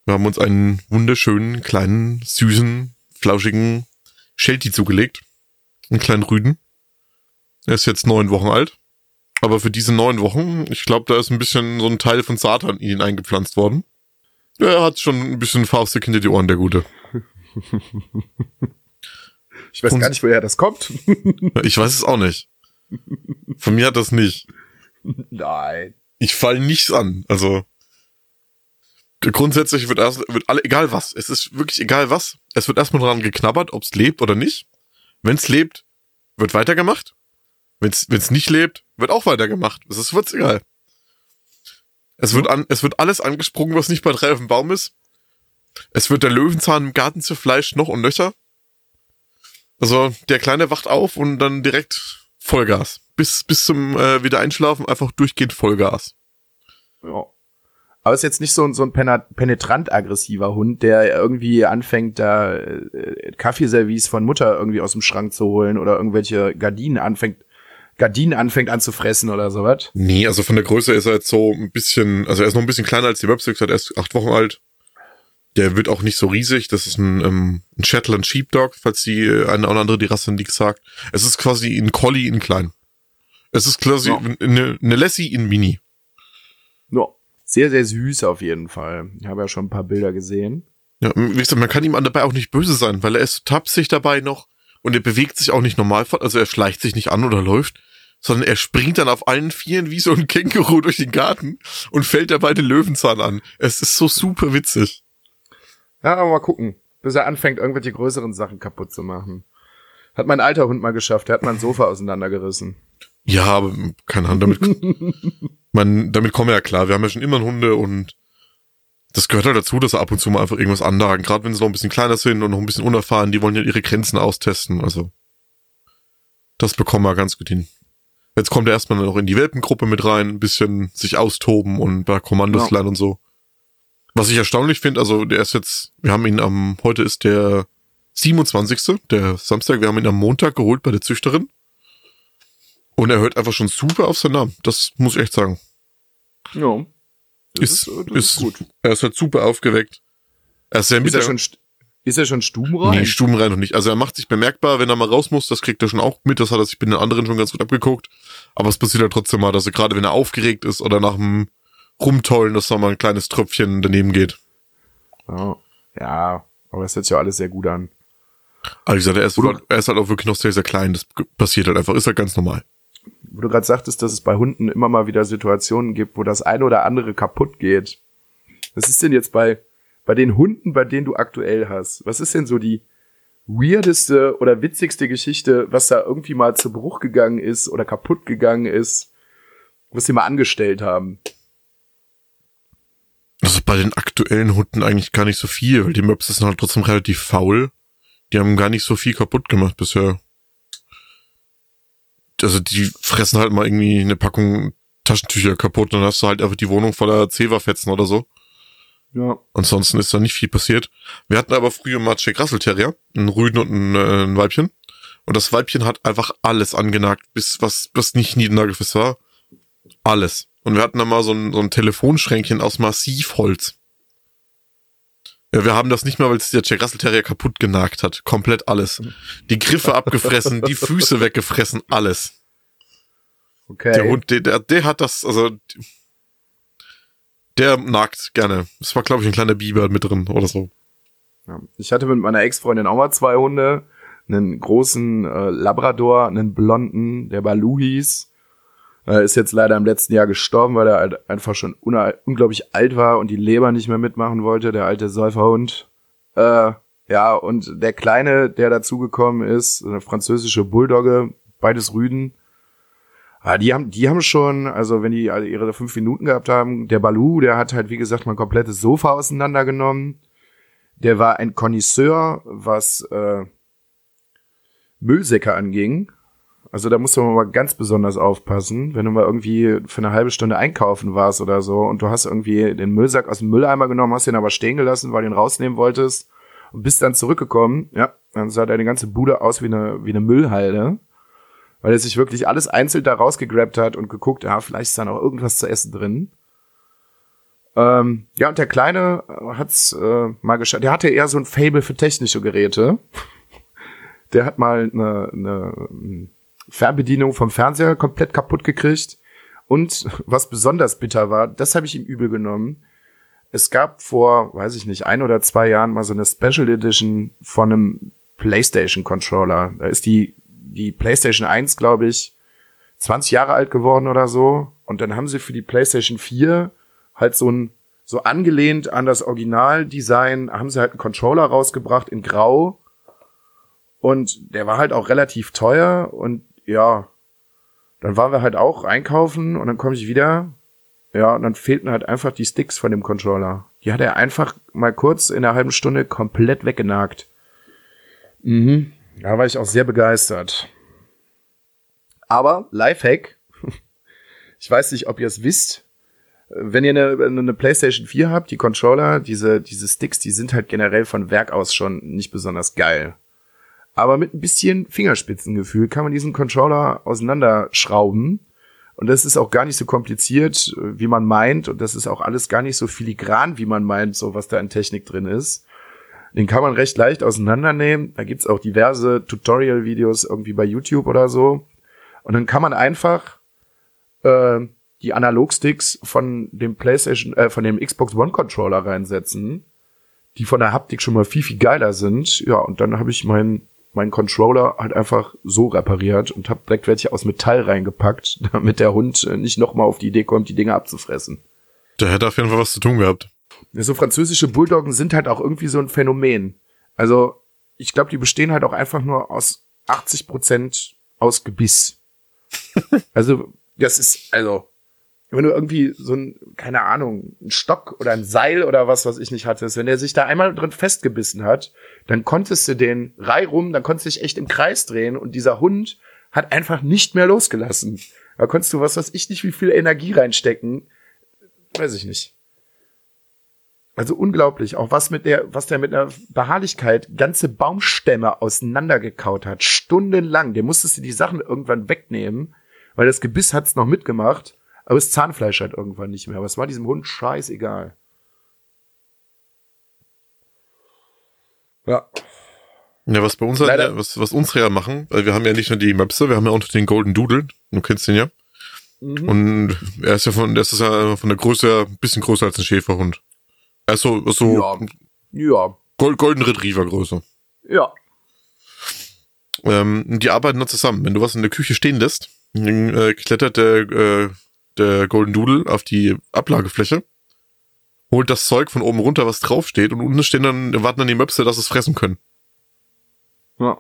Wir haben uns einen wunderschönen, kleinen, süßen, flauschigen Sheltie zugelegt. Einen kleinen Rüden. Er ist jetzt neun Wochen alt. Aber für diese neun Wochen, ich glaube, da ist ein bisschen so ein Teil von Satan in ihn eingepflanzt worden. Er hat schon ein bisschen Faustik hinter die Ohren, der Gute. Ich weiß Und, gar nicht, woher das kommt. ich weiß es auch nicht. Von mir hat das nicht. Nein. Ich fall nichts an. Also grundsätzlich wird erst wird alle egal was. Es ist wirklich egal was. Es wird erstmal dran geknabbert, ob es lebt oder nicht. Wenn es lebt, wird weitergemacht. Wenn es nicht lebt, wird auch weitergemacht. Es ist wird's egal. Es wird an, es wird alles angesprungen, was nicht bei drei auf dem Baum ist. Es wird der Löwenzahn im Garten zerfleischt, noch und nöcher. Also, der Kleine wacht auf und dann direkt Vollgas. Bis, bis zum äh, wieder einschlafen einfach durchgehend Vollgas. Ja. Aber ist jetzt nicht so, ein so ein penetrant aggressiver Hund, der irgendwie anfängt, da äh, Kaffeeservice von Mutter irgendwie aus dem Schrank zu holen oder irgendwelche Gardinen anfängt, Gardinen anfängt anzufressen oder sowas. Nee, also von der Größe ist er jetzt so ein bisschen, also er ist noch ein bisschen kleiner als die Websix, er ist acht Wochen alt. Der wird auch nicht so riesig. Das ist ein, ähm, ein Shetland Sheepdog, falls die äh, eine oder andere die Rasse nicht sagt. Es ist quasi ein Collie in klein. Es ist quasi ja. eine, eine Lassie in Mini. Ja, sehr, sehr süß auf jeden Fall. Ich habe ja schon ein paar Bilder gesehen. Ja, wie gesagt, man kann ihm dabei auch nicht böse sein, weil er ist tapsig dabei noch und er bewegt sich auch nicht normal fort, also er schleicht sich nicht an oder läuft, sondern er springt dann auf allen Vieren wie so ein Känguru durch den Garten und fällt dabei den Löwenzahn an. Es ist so super witzig. Ja, aber mal gucken, bis er anfängt, irgendwelche größeren Sachen kaputt zu machen. Hat mein alter Hund mal geschafft, der hat mein Sofa auseinandergerissen. Ja, aber keine Ahnung, damit, man, damit kommen wir ja klar. Wir haben ja schon immer Hunde und das gehört halt dazu, dass sie ab und zu mal einfach irgendwas anlagen. Gerade wenn sie noch ein bisschen kleiner sind und noch ein bisschen unerfahren, die wollen ja ihre Grenzen austesten. Also, das bekommen wir ganz gut hin. Jetzt kommt er erstmal noch in die Welpengruppe mit rein, ein bisschen sich austoben und bei Kommandos ja. lernen und so. Was ich erstaunlich finde, also der ist jetzt, wir haben ihn am, heute ist der 27. der Samstag, wir haben ihn am Montag geholt bei der Züchterin. Und er hört einfach schon super auf seinen Namen. Das muss ich echt sagen. Ja. Ist, ist, ist, gut. Er ist halt super aufgeweckt. Er ist sehr ist er schon, ist er schon stubenrein? Nee, stubenrein noch nicht. Also er macht sich bemerkbar, wenn er mal raus muss, das kriegt er schon auch mit. Das hat er sich bei den anderen schon ganz gut abgeguckt. Aber es passiert halt trotzdem mal, dass er gerade, wenn er aufgeregt ist oder nach dem Rumtollen, dass da mal ein kleines Tröpfchen daneben geht. Oh, ja, aber das hört sich ja alles sehr gut an. Also wie gesagt, er ist, halt, er ist halt auch wirklich noch sehr, sehr klein. Das passiert halt einfach. Ist halt ganz normal wo du gerade sagtest, dass es bei Hunden immer mal wieder Situationen gibt, wo das eine oder andere kaputt geht. Was ist denn jetzt bei, bei den Hunden, bei denen du aktuell hast? Was ist denn so die weirdeste oder witzigste Geschichte, was da irgendwie mal zu Bruch gegangen ist oder kaputt gegangen ist, was sie mal angestellt haben? Also bei den aktuellen Hunden eigentlich gar nicht so viel, weil die Möpse sind halt trotzdem relativ faul. Die haben gar nicht so viel kaputt gemacht bisher also die fressen halt mal irgendwie eine Packung Taschentücher kaputt und dann hast du halt einfach die Wohnung voller Zewa-Fetzen oder so. Ja. Ansonsten ist da nicht viel passiert. Wir hatten aber früher mal Jack Russell Terrier, einen Rüden und ein, äh, ein Weibchen. Und das Weibchen hat einfach alles angenagt, bis was, was nicht niedernagelfest war. Alles. Und wir hatten da mal so ein, so ein Telefonschränkchen aus Massivholz. Ja, wir haben das nicht mehr, weil es der Jack Russell Terrier kaputt genagt hat. Komplett alles. Die Griffe abgefressen, die Füße weggefressen, alles. Okay. Der Hund, der, der, der hat das, also der nagt gerne. Das war, glaube ich, ein kleiner Biber mit drin oder so. Ja. Ich hatte mit meiner Ex-Freundin auch mal zwei Hunde. Einen großen äh, Labrador, einen blonden, der Balu hieß. Er ist jetzt leider im letzten Jahr gestorben, weil er halt einfach schon unglaublich alt war und die Leber nicht mehr mitmachen wollte, der alte Säuferhund. Äh, ja, und der Kleine, der dazugekommen ist, eine französische Bulldogge, beides Rüden. Ah, die haben, die haben schon, also wenn die alle ihre fünf Minuten gehabt haben, der Balu, der hat halt, wie gesagt, mein komplettes Sofa auseinandergenommen. Der war ein Connoisseur, was äh, Müllsäcke anging. Also da musst du mal ganz besonders aufpassen, wenn du mal irgendwie für eine halbe Stunde einkaufen warst oder so und du hast irgendwie den Müllsack aus dem Mülleimer genommen, hast den aber stehen gelassen, weil du ihn rausnehmen wolltest und bist dann zurückgekommen, ja, dann sah deine ganze Bude aus wie eine, wie eine Müllhalde, weil er sich wirklich alles einzeln da rausgegrabt hat und geguckt, ja, vielleicht ist da noch irgendwas zu essen drin. Ähm, ja, und der Kleine hat's äh, mal geschafft. Der hatte eher so ein Fable für technische Geräte. Der hat mal eine, eine Fernbedienung vom Fernseher komplett kaputt gekriegt. Und was besonders bitter war, das habe ich ihm übel genommen. Es gab vor, weiß ich nicht, ein oder zwei Jahren mal so eine Special Edition von einem PlayStation Controller. Da ist die, die PlayStation 1, glaube ich, 20 Jahre alt geworden oder so. Und dann haben sie für die PlayStation 4 halt so ein, so angelehnt an das Originaldesign, haben sie halt einen Controller rausgebracht in Grau. Und der war halt auch relativ teuer und ja, dann waren wir halt auch einkaufen und dann komme ich wieder. Ja, und dann fehlten halt einfach die Sticks von dem Controller. Die hat er einfach mal kurz in einer halben Stunde komplett weggenagt. Mhm. Da war ich auch sehr begeistert. Aber, Lifehack. Ich weiß nicht, ob ihr es wisst. wenn ihr eine, eine PlayStation 4 habt, die Controller, diese, diese Sticks, die sind halt generell von Werk aus schon nicht besonders geil. Aber mit ein bisschen Fingerspitzengefühl kann man diesen Controller auseinanderschrauben. Und das ist auch gar nicht so kompliziert, wie man meint. Und das ist auch alles gar nicht so filigran, wie man meint, so was da in Technik drin ist. Den kann man recht leicht auseinandernehmen. Da gibt's auch diverse Tutorial-Videos irgendwie bei YouTube oder so. Und dann kann man einfach äh, die Analogsticks von dem PlayStation, äh, von dem Xbox One Controller reinsetzen, die von der Haptik schon mal viel, viel geiler sind. Ja, und dann habe ich meinen mein Controller halt einfach so repariert und habe direkt welche aus Metall reingepackt, damit der Hund äh, nicht nochmal auf die Idee kommt, die Dinge abzufressen. Der hätte auf jeden Fall was zu tun gehabt. So französische Bulldoggen sind halt auch irgendwie so ein Phänomen. Also, ich glaube, die bestehen halt auch einfach nur aus 80 Prozent aus Gebiss. also, das ist, also, wenn du irgendwie so ein, keine Ahnung, ein Stock oder ein Seil oder was, was ich nicht hatte, wenn der sich da einmal drin festgebissen hat, dann konntest du den reihum, dann konntest du dich echt im Kreis drehen und dieser Hund hat einfach nicht mehr losgelassen. Da konntest du was, was ich nicht, wie viel Energie reinstecken. Weiß ich nicht. Also unglaublich, auch was mit der, was der mit einer Beharrlichkeit ganze Baumstämme auseinandergekaut hat, stundenlang. Der musstest du die Sachen irgendwann wegnehmen, weil das Gebiss hat's noch mitgemacht, aber das Zahnfleisch halt irgendwann nicht mehr. Aber es war diesem Hund scheißegal. Ja. Ja, was bei uns, Leider- ja, was, was unsere ja machen, weil wir haben ja nicht nur die Möpse, wir haben ja auch noch den Golden Doodle. Du kennst den ja. Mhm. Und er ist ja von, der ist ja von der Größe her ein bisschen größer als ein Schäferhund. Er ist so, so Ja. Ja. Gold, Golden Retriever Größe. Ja. Ähm, die arbeiten dann zusammen. Wenn du was in der Küche stehen lässt, dann äh, klettert der, äh, der Golden Doodle auf die Ablagefläche, holt das Zeug von oben runter, was draufsteht, und unten stehen dann, warten dann die Möpse, dass es fressen können. Ja.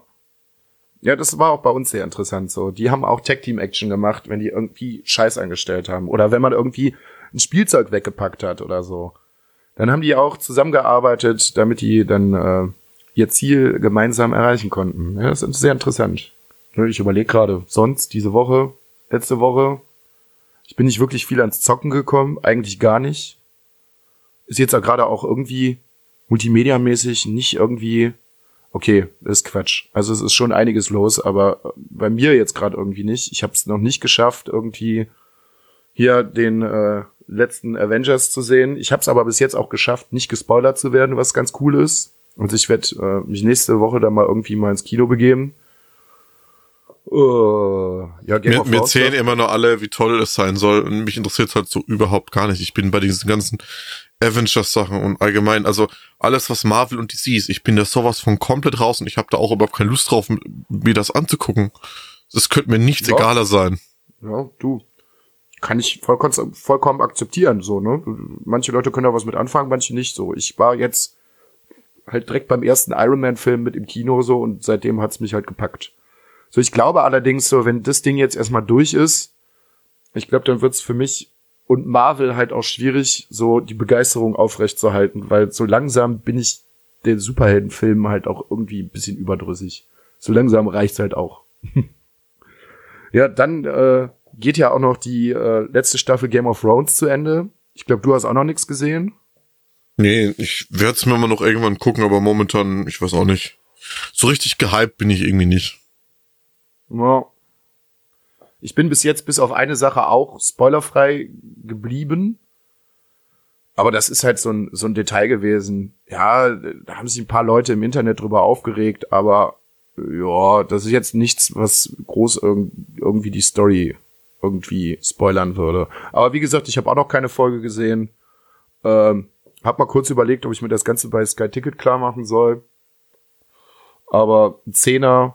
Ja, das war auch bei uns sehr interessant so. Die haben auch Tag-Team-Action gemacht, wenn die irgendwie Scheiß angestellt haben. Oder wenn man irgendwie ein Spielzeug weggepackt hat oder so. Dann haben die auch zusammengearbeitet, damit die dann äh, ihr Ziel gemeinsam erreichen konnten. Ja, das ist sehr interessant. Ich überlege gerade, sonst diese Woche, letzte Woche, ich bin nicht wirklich viel ans Zocken gekommen, eigentlich gar nicht. Ist jetzt gerade auch irgendwie multimediamäßig nicht irgendwie okay, ist Quatsch. Also es ist schon einiges los, aber bei mir jetzt gerade irgendwie nicht. Ich habe es noch nicht geschafft, irgendwie hier den äh, letzten Avengers zu sehen. Ich habe es aber bis jetzt auch geschafft, nicht gespoilert zu werden, was ganz cool ist. Und ich werde äh, mich nächste Woche dann mal irgendwie mal ins Kino begeben. Uh, ja, Game Mir, of mir zählen immer nur alle, wie toll es sein soll. Und mich interessiert halt so überhaupt gar nicht. Ich bin bei diesen ganzen Avengers-Sachen und allgemein, also alles, was Marvel und DC ist, ich bin da sowas von komplett raus und ich habe da auch überhaupt keine Lust drauf, mir das anzugucken. Das könnte mir nichts Ja. egaler sein. Ja, du. Kann ich vollkommen, vollkommen akzeptieren, so, ne? Manche Leute können da was mit anfangen, manche nicht so. Ich war jetzt halt direkt beim ersten Iron Man Film mit im Kino so und seitdem hat's mich halt gepackt. So, ich glaube allerdings so, wenn das Ding jetzt erstmal durch ist, ich glaube, dann wird's für mich und Marvel halt auch schwierig, so die Begeisterung aufrechtzuerhalten, weil so langsam bin ich den Superheldenfilmen halt auch irgendwie ein bisschen überdrüssig. So langsam reicht's halt auch. Ja, dann äh, geht ja auch noch die äh, letzte Staffel Game of Thrones zu Ende. Ich glaube, du hast auch noch nichts gesehen. Nee, ich werde es mir mal noch irgendwann gucken, aber momentan, ich weiß auch nicht. So richtig gehypt bin ich irgendwie nicht. Ja. Ich bin bis jetzt bis auf eine Sache auch spoilerfrei geblieben. Aber das ist halt so ein, so ein Detail gewesen. Ja, da haben sich ein paar Leute im Internet drüber aufgeregt, aber ja, das ist jetzt nichts, was groß irg irgendwie die Story irgendwie spoilern würde. Aber wie gesagt, ich habe auch noch keine Folge gesehen. Ähm, hab mal kurz überlegt, ob ich mir das Ganze bei Sky Ticket klar machen soll. Aber Zehner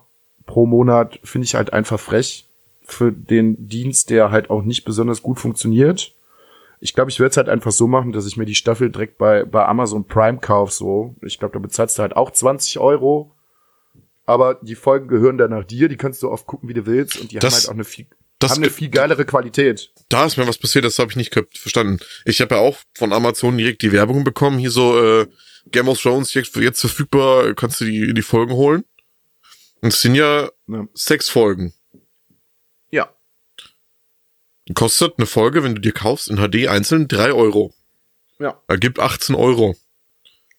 pro Monat finde ich halt einfach frech für den Dienst, der halt auch nicht besonders gut funktioniert. Ich glaube, ich werde es halt einfach so machen, dass ich mir die Staffel direkt bei, bei Amazon Prime kaufe. So, ich glaube, da bezahlst du halt auch 20 Euro. Aber die Folgen gehören dann nach dir. Die kannst du oft gucken, wie du willst. Und die Das- haben halt auch eine viel, das haben eine viel geilere Qualität. Da ist mir was passiert, das habe ich nicht verstanden. Ich habe ja auch von Amazon direkt die Werbung bekommen, hier so äh, Game of Thrones jetzt, jetzt verfügbar, kannst du die, die Folgen holen. Und es sind ja Ja. sechs Folgen. Ja. Kostet eine Folge, wenn du dir kaufst, in HD einzeln drei Euro. Ja. Ergibt 18 Euro.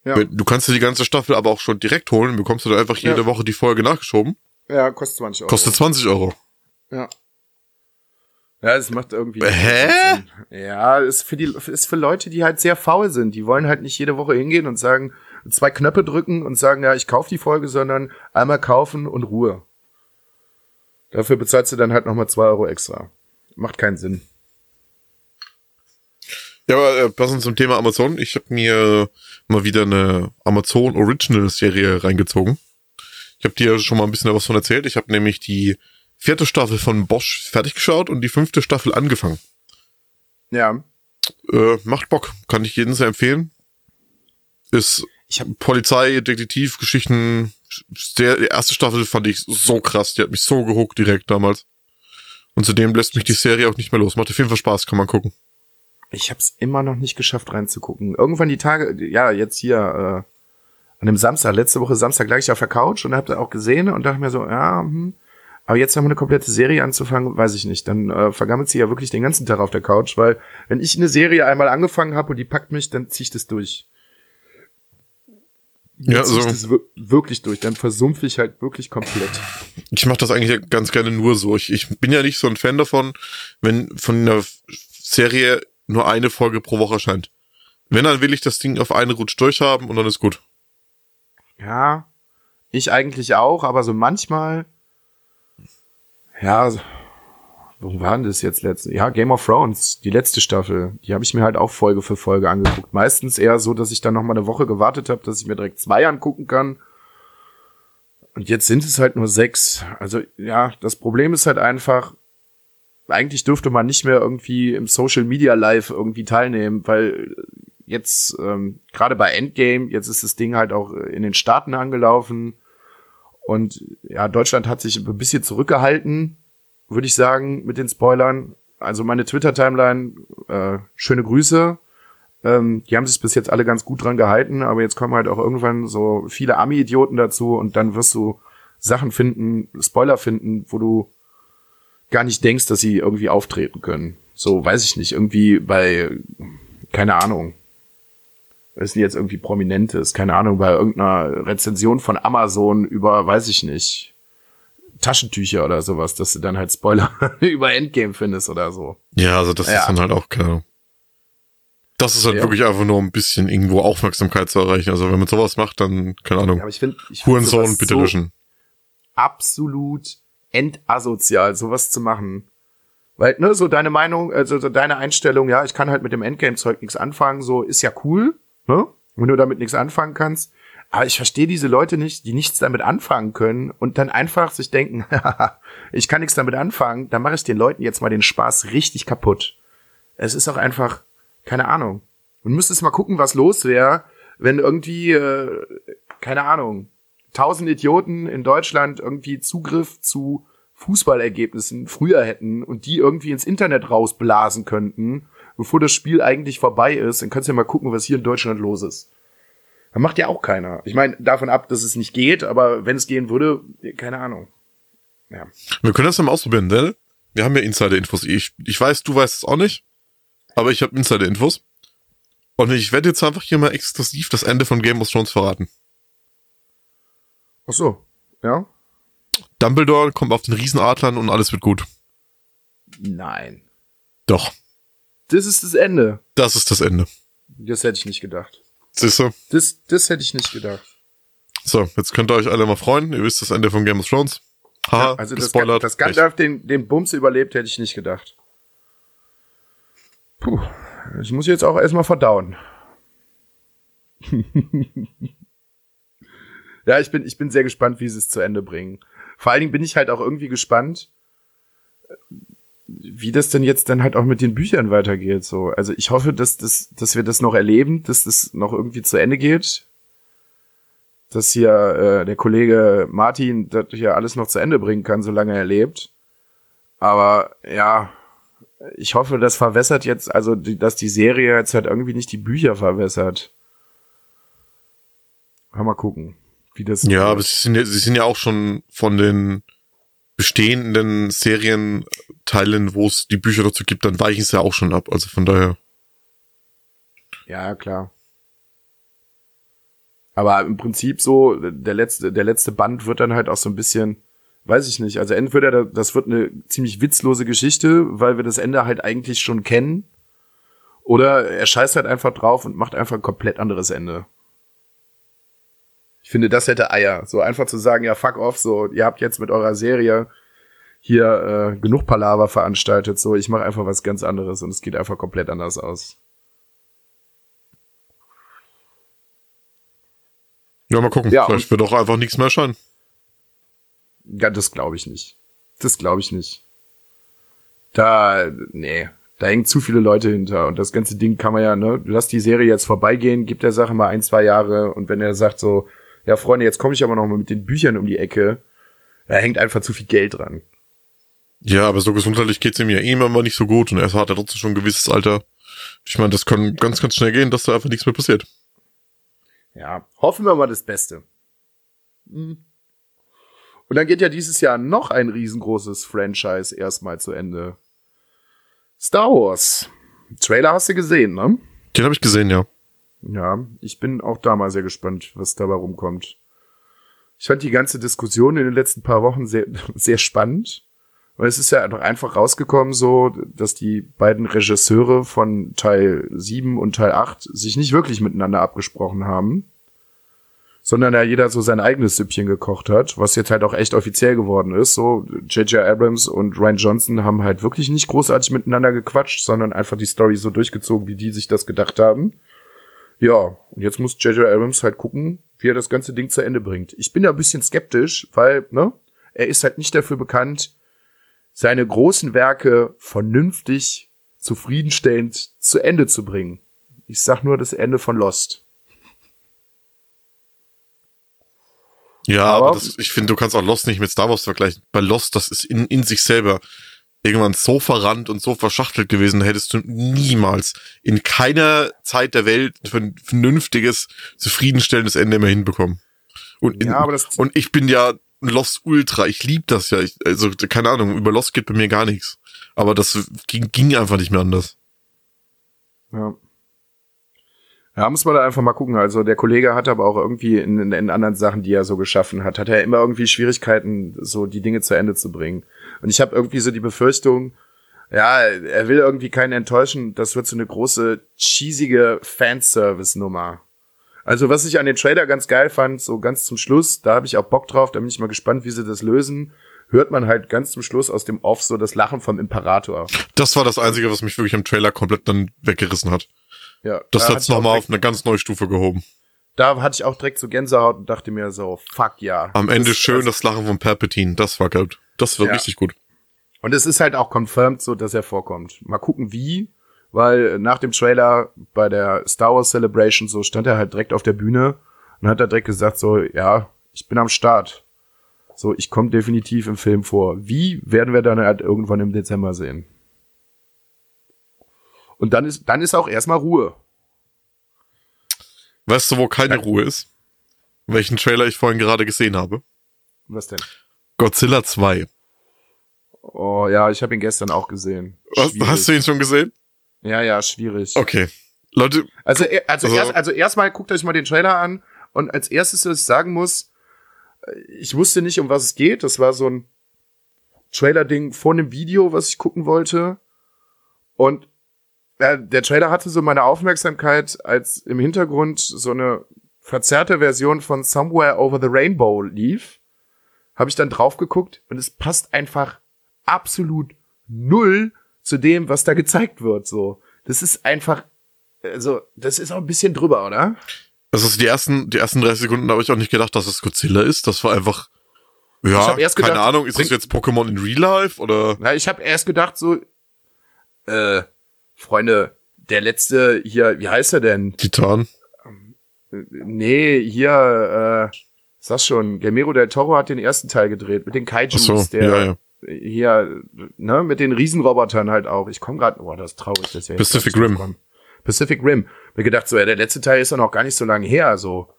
Ja. Du kannst dir die ganze Staffel aber auch schon direkt holen, bekommst du da einfach jede Ja. Woche die Folge nachgeschoben. Ja, kostet 20 Euro. Kostet 20 Euro. Ja. Ja, es macht irgendwie. Hä? Ja, ist für die, ist für Leute, die halt sehr faul sind. Die wollen halt nicht jede Woche hingehen und sagen, zwei Knöpfe drücken und sagen, ja, ich kaufe die Folge, sondern einmal kaufen und Ruhe. Dafür bezahlst du dann halt nochmal zwei Euro extra. Macht keinen Sinn. Ja, aber äh, passend zum Thema Amazon, ich habe mir mal wieder eine Amazon Original Serie reingezogen. Ich habe dir schon mal ein bisschen was von erzählt. Ich habe nämlich die vierte Staffel von Bosch fertig geschaut und die fünfte Staffel angefangen. Ja. Äh, macht Bock, kann ich jedem sehr empfehlen. Ist Ich hab, Polizei, Detektivgeschichten. Der, die erste Staffel fand ich so krass, die hat mich so gehuckt direkt damals. Und zudem lässt mich die Serie auch nicht mehr los. Macht auf jeden Fall Spaß, kann man gucken. ich hab's immer noch nicht geschafft reinzugucken. Irgendwann die Tage, ja, jetzt hier, äh, an dem Samstag, letzte Woche Samstag lag ich auf der Couch und hab da auch gesehen und dachte mir so, ja, hm, aber jetzt noch mal eine komplette Serie anzufangen, weiß ich nicht. Dann äh, vergammelt sie ja wirklich den ganzen Tag auf der Couch, weil wenn ich eine Serie einmal angefangen habe und die packt mich, dann zieh ich das durch. Ja, so. das wir- wirklich durch. Dann versumpfe ich halt wirklich komplett. Ich mache das eigentlich ganz gerne nur so. Ich, ich bin ja nicht so ein Fan davon, wenn von einer Serie nur eine Folge pro Woche erscheint. Wenn, dann will ich das Ding auf einen Rutsch durchhaben und dann ist gut. Ja, ich eigentlich auch, aber so manchmal, ja, wo war denn das jetzt letzte? Ja, Game of Thrones, die letzte Staffel, die habe ich mir halt auch Folge für Folge angeguckt. Meistens eher so, dass ich dann noch mal eine Woche gewartet habe, dass ich mir direkt zwei angucken kann. Und jetzt sind es halt nur sechs. Also ja, das Problem ist halt einfach, eigentlich dürfte man nicht mehr irgendwie im Social Media Live irgendwie teilnehmen, weil jetzt ähm, gerade bei Endgame, jetzt ist das Ding halt auch in den Staaten angelaufen und ja, Deutschland hat sich ein bisschen zurückgehalten, würde ich sagen, mit den Spoilern. Also meine Twitter-Timeline, äh, schöne Grüße. Ähm, die haben sich bis jetzt alle ganz gut dran gehalten, aber jetzt kommen halt auch irgendwann so viele Ami-Idioten dazu und dann wirst du Sachen finden, Spoiler finden, wo du gar nicht denkst, dass sie irgendwie auftreten können. So, weiß ich nicht, irgendwie bei, keine Ahnung, denn jetzt irgendwie Prominentes, keine Ahnung, bei irgendeiner Rezension von Amazon über, weiß ich nicht, Taschentücher oder sowas, dass du dann halt Spoiler über Endgame findest oder so. Ja, also das Ja. ist dann halt auch Ahnung. Das ist halt Ja. wirklich einfach nur ein bisschen irgendwo Aufmerksamkeit zu erreichen. Also wenn man sowas macht, dann, keine Ahnung, Ja, aber ich finde, ich find Hurensohn bitte so löschen. absolut entasozial, sowas zu machen. Weil, ne, so deine Meinung, also so deine Einstellung, ja, ich kann halt mit dem Endgame-Zeug nichts anfangen, so ist ja cool, ne? Wenn du damit nichts anfangen kannst. Aber ich verstehe diese Leute nicht, die nichts damit anfangen können und dann einfach sich denken, ich kann nichts damit anfangen, dann mache ich den Leuten jetzt mal den Spaß richtig kaputt. Es ist auch einfach, keine Ahnung. Du müsstest mal gucken, was los wäre, wenn irgendwie, äh, keine Ahnung, tausend Idioten in Deutschland irgendwie Zugriff zu Fußballergebnissen früher hätten und die irgendwie ins Internet rausblasen könnten, bevor das Spiel eigentlich vorbei ist, dann kannst du ja mal gucken, was hier in Deutschland los ist. Das macht ja auch keiner. Ich meine, davon ab, dass es nicht geht, aber wenn es gehen würde, keine Ahnung. Ja. Wir können das ja mal ausprobieren, denn wir haben ja Insider-Infos. Ich, ich weiß, du weißt es auch nicht, aber ich habe Insider-Infos. Und ich werde jetzt einfach hier mal exklusiv das Ende von Game of Thrones verraten. Ach so. Ja? Dumbledore kommt auf den Riesenadlern und alles wird gut. Nein. Doch, Das ist das Ende. das ist das Ende. Das hätte ich nicht gedacht. Siehst du? Das, das hätte ich nicht gedacht. So, jetzt könnt ihr euch alle mal freuen. Ihr wisst das Ende von Game of Thrones. Haha, also das, gespoilert. das Gandalf den, den Bums überlebt, hätte ich nicht gedacht. Puh, das muss ich jetzt auch erstmal verdauen. ja, ich bin, ich bin sehr gespannt, wie sie es zu Ende bringen. Vor allen Dingen bin ich halt auch irgendwie gespannt, wie das denn jetzt dann halt auch mit den Büchern weitergeht. So, also ich hoffe, dass das, dass wir das noch erleben, dass das noch irgendwie zu Ende geht. Dass hier äh, der Kollege Martin das hier alles noch zu Ende bringen kann, solange er lebt. Aber ja, ich hoffe, das verwässert jetzt, also die, dass die Serie jetzt halt irgendwie nicht die Bücher verwässert. Mal, mal gucken, wie das. Ja, aber sie sind ja, sie sind ja auch schon von den bestehenden Serienteilen, wo es die Bücher dazu gibt, dann weichen es ja auch schon ab. Also von daher. Ja, klar. Aber im Prinzip so, der letzte, der letzte Band wird dann halt auch so ein bisschen, weiß ich nicht, also entweder das wird eine ziemlich witzlose Geschichte, weil wir das Ende halt eigentlich schon kennen, oder er scheißt halt einfach drauf und macht einfach ein komplett anderes Ende. Ich finde, das hätte Eier. So einfach zu sagen, ja, fuck off, so, ihr habt jetzt mit eurer Serie hier äh, genug Palaver veranstaltet, so, ich mache einfach was ganz anderes und es geht einfach komplett anders aus. Ja, mal gucken. Ja, Vielleicht wird auch einfach nichts mehr erscheinen. Ja, das glaube ich nicht. Das glaube ich nicht. Da, nee, da hängen zu viele Leute hinter und das ganze Ding kann man ja, ne, lass die Serie jetzt vorbeigehen, gibt der Sache mal ein, zwei Jahre und wenn er sagt so, ja Freunde, jetzt komme ich aber noch mal mit den Büchern um die Ecke, da hängt einfach zu viel Geld dran. Ja, aber so gesundheitlich geht's ihm ja eh immer nicht so gut und er hat ja trotzdem schon ein gewisses Alter. Ich meine, das kann ganz, ganz schnell gehen, dass da einfach nichts mehr passiert. Ja, hoffen wir mal das Beste. Hm. Und dann geht ja dieses Jahr noch ein riesengroßes Franchise erstmal zu Ende. Star Wars. Trailer hast du gesehen, ne? Den habe ich gesehen, ja. Ja, ich bin auch da mal sehr gespannt, was dabei rumkommt. Ich fand die ganze Diskussion in den letzten paar Wochen sehr, sehr spannend. Weil es ist ja einfach rausgekommen so, dass die beiden Regisseure von Teil 7 und Teil 8 sich nicht wirklich miteinander abgesprochen haben. Sondern da jeder so sein eigenes Süppchen gekocht hat, was jetzt halt auch echt offiziell geworden ist. So, J.J. Abrams und Ryan Johnson haben halt wirklich nicht großartig miteinander gequatscht, sondern einfach die Story so durchgezogen, wie die sich das gedacht haben. Ja, und jetzt muss J.J. Abrams halt gucken, wie er das ganze Ding zu Ende bringt. Ich bin da ein bisschen skeptisch, weil, ne, er ist halt nicht dafür bekannt, seine großen Werke vernünftig, zufriedenstellend zu Ende zu bringen. Ich sag nur das Ende von Lost. Ja, aber, aber das, ich finde, du kannst auch Lost nicht mit Star Wars vergleichen. Bei Lost, das ist in, in sich selber irgendwann so verrannt und so verschachtelt gewesen, hättest du niemals in keiner Zeit der Welt ein vernünftiges, zufriedenstellendes Ende mehr hinbekommen. Und, in, ja, und ich bin ja Lost Ultra. Ich lieb das ja. Ich, also, keine Ahnung, über Lost geht bei mir gar nichts. Aber das ging, ging einfach nicht mehr anders. Ja. Ja, muss man da einfach mal gucken. Also der Kollege hat aber auch irgendwie in, in, in anderen Sachen, die er so geschaffen hat, hat er immer irgendwie Schwierigkeiten, so die Dinge zu Ende zu bringen. Und ich habe irgendwie so die Befürchtung, ja, er will irgendwie keinen enttäuschen. Das wird so eine große, cheesige Fanservice-Nummer. Also was ich an den Trailer ganz geil fand, so ganz zum Schluss, da habe ich auch Bock drauf, da bin ich mal gespannt, wie sie das lösen. Hört man halt ganz zum Schluss aus dem Off so das Lachen vom Imperator. Das war das Einzige, was mich wirklich im Trailer komplett dann weggerissen hat. Ja. Das da hat's nochmal auf eine ganz neue Stufe gehoben. Da hatte ich auch direkt so Gänsehaut und dachte mir so, fuck ja. Am Ende das, schön das, das Lachen von Palpatine, das war gut. Das war ja. richtig gut. Und es ist halt auch confirmed so, dass er vorkommt. Mal gucken wie, weil nach dem Trailer bei der Star Wars Celebration so stand er halt direkt auf der Bühne und hat da direkt gesagt so, ja, ich bin am Start. So, ich komme definitiv im Film vor. Wie werden wir dann halt irgendwann im Dezember sehen? Und dann ist, dann ist auch erstmal Ruhe. Weißt du, wo keine ja. Ruhe ist? Welchen Trailer ich vorhin gerade gesehen habe? Was denn? Godzilla 2. Oh ja, ich habe ihn gestern auch gesehen. Was, hast du ihn schon gesehen? Ja, ja, schwierig. Okay. Leute. Also, also, also, erst, also erstmal guckt euch mal den Trailer an und als erstes, was ich sagen muss, ich wusste nicht, um was es geht. Das war so ein Trailer-Ding vor einem Video, was ich gucken wollte. Und äh, der Trailer hatte so meine Aufmerksamkeit, als im Hintergrund so eine verzerrte Version von Somewhere Over the Rainbow lief. Habe ich dann drauf geguckt und es passt einfach absolut null zu dem, was da gezeigt wird. So, das ist einfach, also das ist auch ein bisschen drüber, oder? Also die ersten, die ersten 30 Sekunden habe ich auch nicht gedacht, dass es Godzilla ist. Das war einfach, ja, gedacht, keine Ahnung, ist das jetzt Pokémon in Real Life oder? Na, ich habe erst gedacht so, äh, Freunde, der letzte hier, wie heißt er denn? Titan. Nee, hier, äh, sag schon, Guillermo del Toro hat den ersten Teil gedreht mit den Kaijus, so, der ja, ja hier, ne, mit den Riesenrobotern halt auch. Ich komme gerade, oh, das ist traurig, das ja Pacific Rim. Pacific Rim. Mir gedacht, so, ja, der letzte Teil ist ja noch gar nicht so lange her, so also,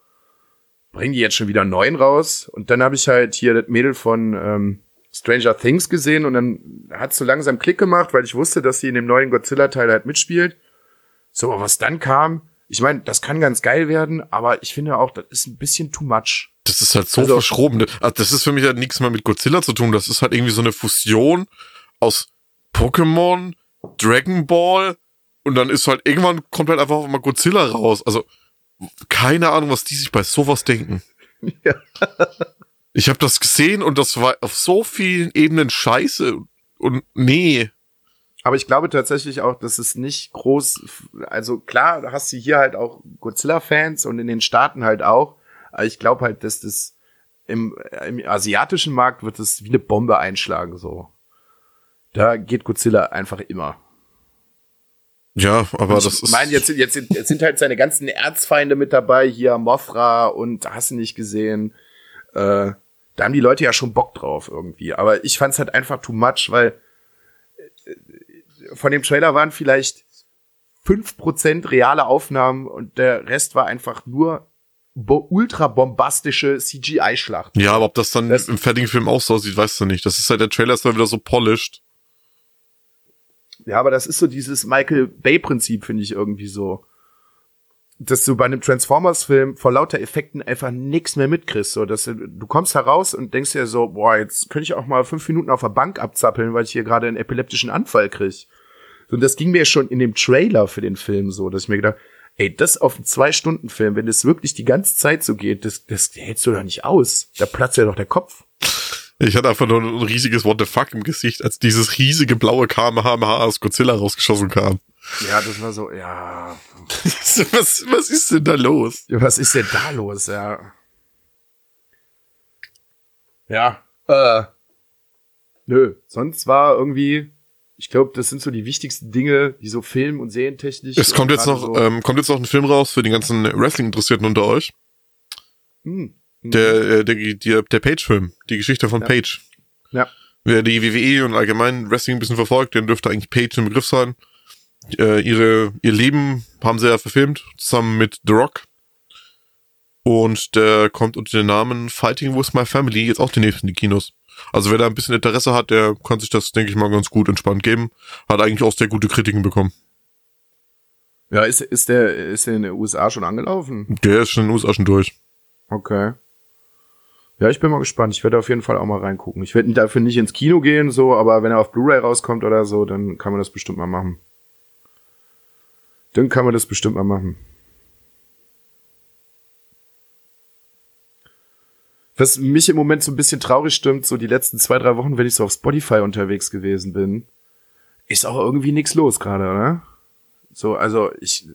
bringen die jetzt schon wieder einen neuen raus? Und dann habe ich halt hier das Mädel von ähm, Stranger Things gesehen und dann hat so langsam Klick gemacht, weil ich wusste, dass sie in dem neuen Godzilla-Teil halt mitspielt. So, aber was dann kam, ich meine, das kann ganz geil werden, aber ich finde auch, das ist ein bisschen too much. Das ist halt so Also- verschroben. Also das ist für mich halt nichts mehr mit Godzilla zu tun. Das ist halt irgendwie so eine Fusion aus Pokémon, Dragon Ball und dann ist halt irgendwann kommt halt einfach mal Godzilla raus. Also keine Ahnung, was die sich bei sowas denken. Ja. Ich habe das gesehen und das war auf so vielen Ebenen scheiße und nee. Aber ich glaube tatsächlich auch, dass es nicht groß, also klar, hast du hier halt auch Godzilla-Fans und in den Staaten halt auch. Aber ich glaube halt, dass das im, im asiatischen Markt wird es wie eine Bombe einschlagen, so. Da geht Godzilla einfach immer. Ja, aber Und das ich ist. meine, jetzt, sind- jetzt, jetzt sind halt seine ganzen Erzfeinde mit dabei, hier Mothra und hast du nicht gesehen. Äh, da haben die Leute ja schon Bock drauf irgendwie. Aber ich fand's halt einfach too much, weil äh, von dem Trailer waren vielleicht 5% reale Aufnahmen und der Rest war einfach nur ultra bombastische CGI-Schlacht. ja, aber ob das dann Das- im fertigen Film auch so aussieht, weißt du nicht. Das ist halt der Trailer ist dann wieder so polished. Ja, aber das ist so dieses Michael Bay-Prinzip, finde ich irgendwie so. Dass du bei einem Transformers-Film vor lauter Effekten einfach nichts mehr mitkriegst. So, dass du, du kommst heraus und denkst dir so, boah, jetzt könnte ich auch mal fünf Minuten auf der Bank abzappeln, weil ich hier gerade einen epileptischen Anfall krieg. Und das ging mir schon in dem Trailer für den Film so, dass ich mir gedacht, ey, das auf einen Zwei-Stunden-Film, wenn das wirklich die ganze Zeit so geht, das, das hältst du doch nicht aus. Da platzt ja doch der Kopf. Ich hatte einfach nur ein riesiges What the fuck im Gesicht, als dieses riesige blaue Kamehameha aus Godzilla rausgeschossen kam. Ja, das war so, ja, was, was ist denn da los? Was ist denn da los, ja? Ja, äh. Nö, sonst war irgendwie, ich glaube, das sind so die wichtigsten Dinge, die so Film- und Serientechnisch. Es kommt jetzt noch, so, ähm, kommt jetzt noch ein Film raus für die ganzen Wrestling-Interessierten unter euch. hm, hm. Der, äh, der, der, der Page-Film, die Geschichte von Ja. Page. Ja. Wer die WWE und allgemein Wrestling ein bisschen verfolgt, den dürfte eigentlich Page im Begriff sein. Äh, ihre, ihr Leben haben sie ja verfilmt, zusammen mit The Rock. Und der kommt unter dem Namen Fighting with My Family jetzt auch demnächst in die Kinos. Also wer da ein bisschen Interesse hat, der kann sich das, denke ich mal, ganz gut entspannt geben. Hat eigentlich auch sehr gute Kritiken bekommen. Ja, ist, ist der, ist der in den USA schon angelaufen? Der ist schon in den USA schon durch. Okay. Ja, ich bin mal gespannt. Ich werde auf jeden Fall auch mal reingucken. Ich werde dafür nicht ins Kino gehen, so, aber wenn er auf Blu-ray rauskommt oder so, dann kann man das bestimmt mal machen. Dann kann man das bestimmt mal machen. Was mich im Moment so ein bisschen traurig stimmt, so die letzten zwei, drei Wochen, wenn ich so auf Spotify unterwegs gewesen bin, ist auch irgendwie nichts los gerade, oder? So, also ich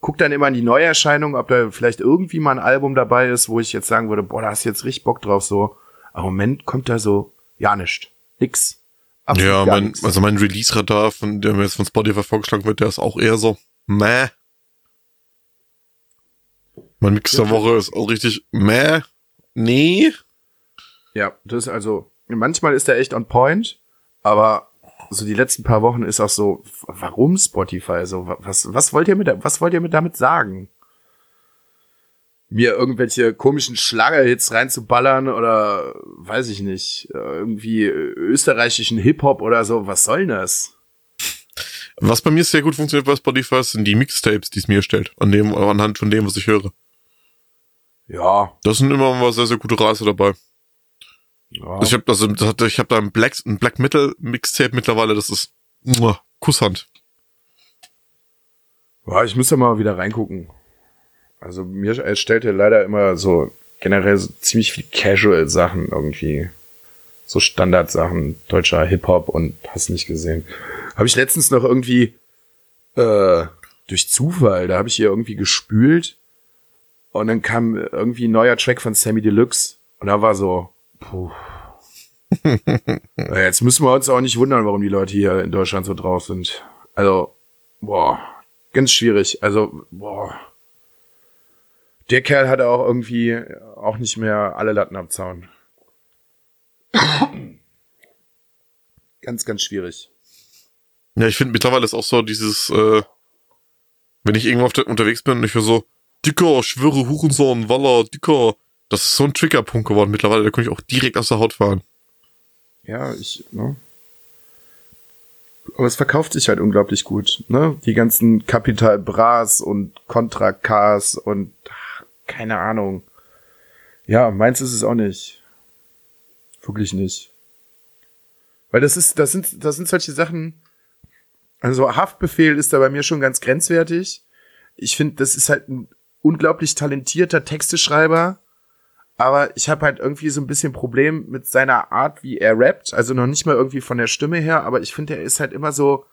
guck dann immer in die Neuerscheinung, ob da vielleicht irgendwie mal ein Album dabei ist, wo ich jetzt sagen würde, boah, da hast du jetzt richtig Bock drauf, so. Aber im Moment kommt da so, ja, nicht. Nix. Absolut ja, mein, nix. also mein Release-Radar, von der mir jetzt von Spotify vorgeschlagen wird, der ist auch eher so, meh. Mein Mix der. Woche ist auch richtig, meh, nee. Ja, das ist also, manchmal ist der echt on point, aber so die letzten paar Wochen ist auch so, warum Spotify? So, wa- was, was wollt ihr mit, was wollt ihr mit damit sagen? Mir irgendwelche komischen Schlagerhits reinzuballern oder, weiß ich nicht, äh, irgendwie österreichischen Hip-Hop oder so, was soll denn das? Was bei mir sehr gut funktioniert bei Spotify sind die Mixtapes, die es mir erstellt, an dem, anhand von dem, was ich höre. Ja, Das sind immer mal sehr, sehr gute Reise dabei. ja. Ich habe also, ich hab da ein Black, ein Black Metal Mixtape mittlerweile, das ist muah, Kusshand. Ja, ich muss da mal wieder reingucken. Also mir erstellt er leider immer so generell so ziemlich viel Casual-Sachen irgendwie. So Standardsachen, deutscher Hip-Hop und hast nicht gesehen. Habe ich letztens noch irgendwie äh, durch Zufall, da habe ich hier irgendwie gespült und dann kam irgendwie ein neuer Track von Sammy Deluxe und da war so, puh. Jetzt müssen wir uns auch nicht wundern, warum die Leute hier in Deutschland so drauf sind. Also, boah, ganz schwierig. Also, boah. Der Kerl hatte auch irgendwie auch nicht mehr alle Latten am Zaun. ganz, ganz schwierig. Ja, ich finde mittlerweile ist auch so dieses, äh, wenn ich irgendwo auf der, unterwegs bin und ich höre so, Dicker, schwöre Hurensohn, Waller, Dicker. Das ist so ein Triggerpunkt geworden mittlerweile, da kann ich auch direkt aus der Haut fahren. ja, ich, ne? Aber es verkauft sich halt unglaublich gut, ne? Die ganzen Capital Bras und Contra Cars und ach, keine Ahnung. Ja, meins ist es auch nicht. Wirklich nicht. Weil das ist, das sind, das sind solche Sachen. Also Haftbefehl ist da bei mir schon ganz grenzwertig. Ich finde, das ist halt ein unglaublich talentierter Texteschreiber. Aber ich habe halt irgendwie so ein bisschen Problem mit seiner Art, wie er rappt. Also noch nicht mal irgendwie von der Stimme her, aber ich finde, er ist halt immer so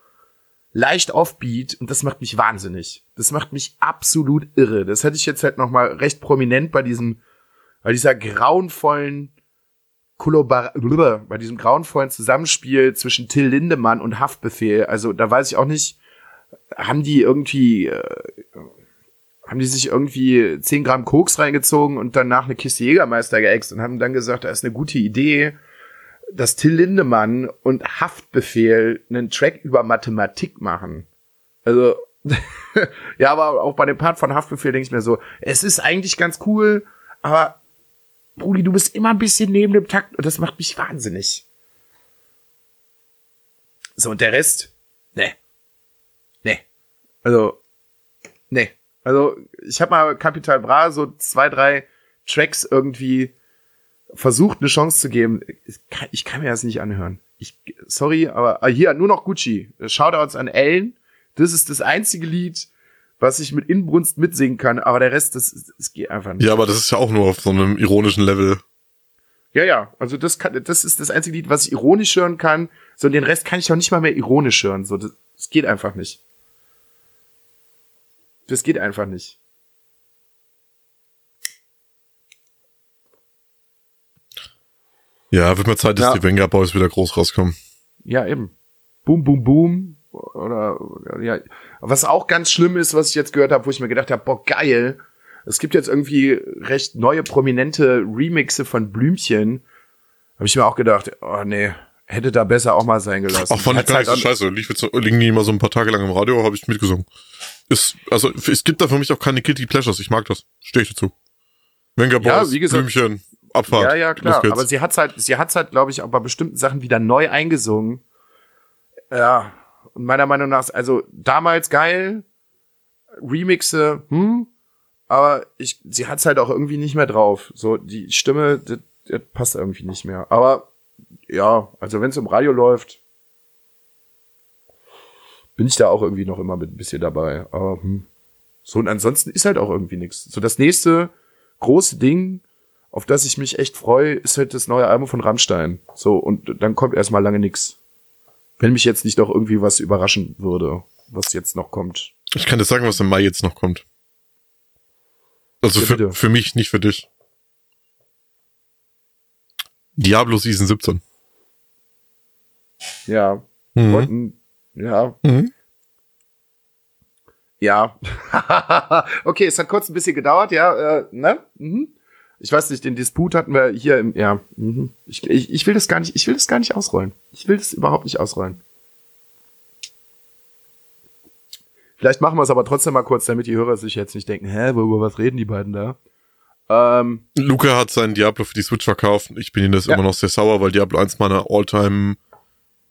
leicht offbeat und das macht mich wahnsinnig. Das macht mich absolut irre. Das hätte ich jetzt halt noch mal recht prominent bei diesem, bei dieser grauenvollen Kollabar bei diesem grauenvollen Zusammenspiel zwischen Till Lindemann und Haftbefehl. Also da weiß ich auch nicht, haben die irgendwie, äh, haben die sich irgendwie 10 Gramm Koks reingezogen und danach eine Kiste Jägermeister geäxt und haben dann gesagt, da ist eine gute Idee, dass Till Lindemann und Haftbefehl einen Track über Mathematik machen. Also, ja, aber auch bei dem Part von Haftbefehl denke ich mir so, es ist eigentlich ganz cool, aber Brudi, du bist immer ein bisschen neben dem Takt und das macht mich wahnsinnig. So, und der Rest? Ne. Ne. Also, ne. Also, ich habe mal Capital Bra so zwei, drei Tracks irgendwie versucht, eine Chance zu geben. Ich kann, ich kann mir das nicht anhören. Ich, sorry, aber ah, hier nur noch Gucci. Shoutouts an Ellen. Das ist das einzige Lied, was ich mit Inbrunst mitsingen kann, aber der Rest, das, das geht einfach nicht. Ja, aber das ist ja auch nur auf so einem ironischen Level. Ja, ja, also das kann, das ist das einzige Lied, was ich ironisch hören kann. So, und den Rest kann ich auch nicht mal mehr ironisch hören. So, das, das geht einfach nicht. Das geht einfach nicht. Ja, wird mal Zeit, dass Ja. die Venga Boys wieder groß rauskommen. Ja, eben. Boom, boom, boom. Oder, ja. Was auch ganz schlimm ist, was ich jetzt gehört habe, wo ich mir gedacht habe, boah, geil. Es gibt jetzt irgendwie recht neue prominente Remixe von Blümchen. Habe ich mir auch gedacht, oh nee, hätte da besser auch mal sein gelassen. Ach, fand ich gar nicht so halt scheiße. Lief jetzt, liegen die immer so ein paar Tage lang im Radio, habe ich mitgesungen. Ist, also, es gibt da für mich auch keine Guilty Pleasures. Ich mag das. Stehe ich dazu. Ja, Boys, wie gesagt- Blümchen, Abfahrt. Ja, ja, klar. Aber sie hat's halt, sie hat's halt, glaube ich, auch bei bestimmten Sachen wieder neu eingesungen. Ja. Und meiner Meinung nach, also damals geil, Remixe, hm, aber ich, sie hat's halt auch irgendwie nicht mehr drauf. So, die Stimme, das, das passt irgendwie nicht mehr. Aber, ja, also wenn es im Radio läuft, bin ich da auch irgendwie noch immer mit ein bisschen dabei. Aber, hm. So, und ansonsten ist halt auch irgendwie nichts. So, das nächste große Ding, auf das ich mich echt freue, ist halt das neue Album von Rammstein. So, und dann kommt erstmal lange nix. Wenn mich jetzt nicht doch irgendwie was überraschen würde, was jetzt noch kommt. Ich kann dir sagen, was im Mai jetzt noch kommt. Also für, für mich, nicht für dich. Diablo Season 17. Ja. Mhm. Wollten, ja. Mhm. Ja. okay, es hat kurz ein bisschen gedauert, ja, äh, ne? Mhm. Ich weiß nicht, den Disput hatten wir hier im, ja, mhm. ich, ich, ich will das gar nicht, ich will das gar nicht ausrollen. Ich will das überhaupt nicht ausrollen. Vielleicht machen wir es aber trotzdem mal kurz, damit die Hörer sich jetzt nicht denken, hä, worüber was reden die beiden da? Ähm, Luca hat seinen Diablo für die Switch verkauft. Ich bin ihm das Ja. immer noch sehr sauer, weil Diablo eins meiner All-Time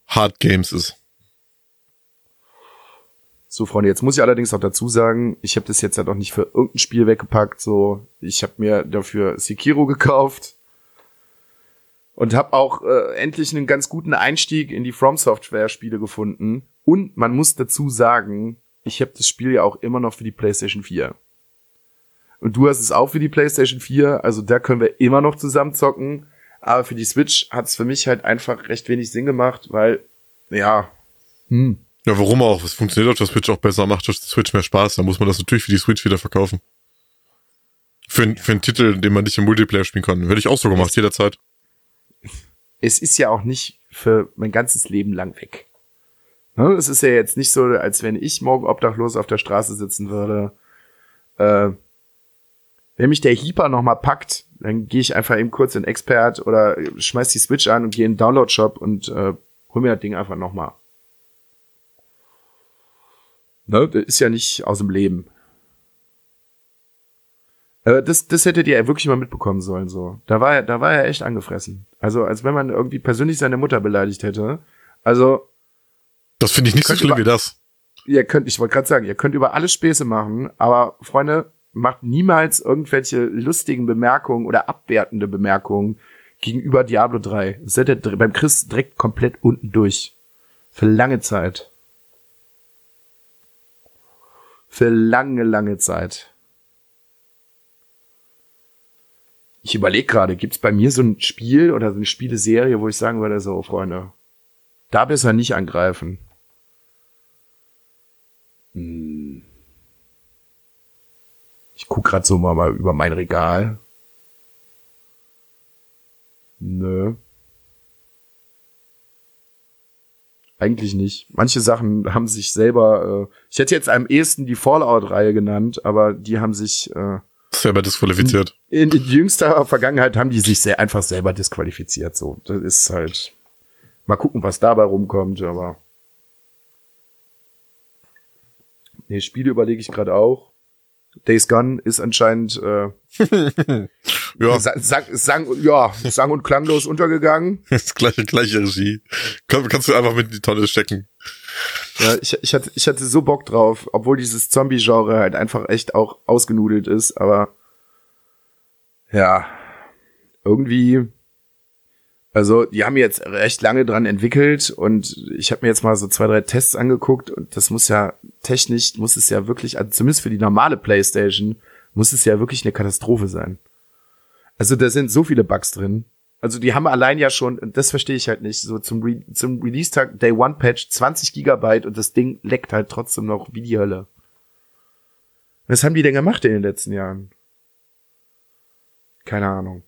Hard Games ist. So, Freunde, jetzt muss ich allerdings auch dazu sagen, ich habe das jetzt ja doch nicht für irgendein Spiel weggepackt. So, ich habe mir dafür Sekiro gekauft und habe auch äh, endlich einen ganz guten Einstieg in die From Software Spiele gefunden. Und man muss dazu sagen, ich habe das Spiel ja auch immer noch für die PlayStation 4. Und du hast es auch für die PlayStation 4, also da können wir immer noch zusammen zocken. Aber für die Switch hat es für mich halt einfach recht wenig Sinn gemacht, weil, ja, hm, Ja, warum auch? Es funktioniert auf der Switch auch besser, macht auf der Switch mehr Spaß. Da muss man das natürlich für die Switch wieder verkaufen. Für, ein- für einen Titel, den man nicht im Multiplayer spielen kann. Hätte ich auch so gemacht, jederzeit. es ist ja auch nicht für mein ganzes Leben lang weg. Ne? Es ist ja jetzt nicht so, als wenn ich morgen obdachlos auf der Straße sitzen würde. Äh, wenn mich der Heeper noch mal packt, dann gehe ich einfach eben kurz in Expert oder schmeiß die Switch an und gehe in den Download-Shop und äh, hol mir das Ding einfach noch mal. Ne? Das ist ja nicht aus dem Leben. Äh, das, das hättet ihr ja wirklich mal mitbekommen sollen, so. Da war er, da war er echt angefressen. Also, als wenn man irgendwie persönlich seine Mutter beleidigt hätte. Also, Das finde ich nicht so schlimm über- wie das. ihr könnt, ich wollte gerade sagen, ihr könnt über alles Späße machen, aber Freunde, macht niemals irgendwelche lustigen Bemerkungen oder abwertende Bemerkungen gegenüber Diablo 3. Das dr- beim Chris direkt komplett unten durch. Für lange Zeit. Für lange, lange Zeit. Ich überlege gerade, gibt's bei mir so ein Spiel oder so eine Spieleserie, wo ich sagen würde, so, Freunde, da besser nicht angreifen. Ich guck grad so mal, mal über mein Regal. Nö. Eigentlich nicht. Manche Sachen haben sich selber, äh, ich hätte jetzt am ehesten die Fallout-Reihe genannt, aber die haben sich, äh, Selber disqualifiziert. in, in jüngster Vergangenheit haben die sich sehr einfach selber disqualifiziert, so. Das ist halt, mal gucken, was dabei rumkommt, aber. Nee, Spiele überlege ich gerade auch. Days Gone ist anscheinend äh, Ja, sang, sang, ja, sang und klanglos untergegangen. das gleiche, gleiche Regie. Kann, kannst du einfach mit in die Tonne stecken. Ja, ich, ich, hatte, ich hatte so Bock drauf, obwohl dieses Zombie-Genre halt einfach echt auch ausgenudelt ist, aber ja, irgendwie, also die haben jetzt recht lange dran entwickelt und ich habe mir jetzt mal so zwei, drei Tests angeguckt und das muss ja technisch, muss es ja wirklich, also zumindest für die normale Playstation, muss es ja wirklich eine Katastrophe sein. Also da sind so viele Bugs drin. Also die haben allein ja schon, das verstehe ich halt nicht, so zum, Re zum Release-Tag Day One Patch 20 Gigabyte und das Ding leckt halt trotzdem noch wie die Hölle. Was haben die denn gemacht in den letzten Jahren? Keine Ahnung.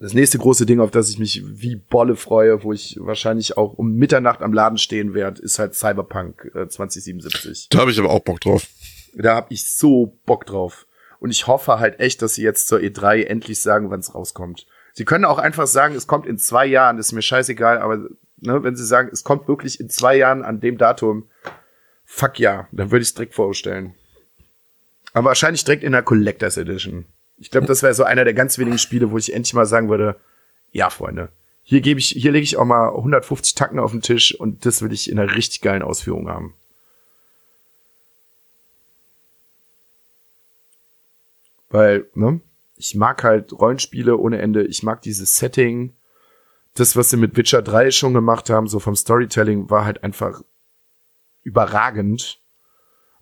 Das nächste große Ding, auf das ich mich wie Bolle freue, wo ich wahrscheinlich auch um Mitternacht am Laden stehen werde, ist halt Cyberpunk äh, 2077. Da habe ich aber auch Bock drauf. Da hab ich so Bock drauf. Und ich hoffe halt echt, dass sie jetzt zur E3 endlich sagen, wann es rauskommt. Sie können auch einfach sagen, es kommt in zwei Jahren, das ist mir scheißegal, aber ne, wenn sie sagen, es kommt wirklich in zwei Jahren an dem Datum, fuck ja, dann würde ich es direkt vorstellen. Aber wahrscheinlich direkt in der Collectors Edition. Ich glaube, das wäre so einer der ganz wenigen Spiele, wo ich endlich mal sagen würde, ja, Freunde, hier gebe ich, hier lege ich auch mal 150 Tacken auf den Tisch und das will ich in einer richtig geilen Ausführung haben. Weil, ne, ich mag halt Rollenspiele ohne Ende. Ich mag dieses Setting. Das, was sie mit Witcher 3 schon gemacht haben, so vom Storytelling, war halt einfach überragend.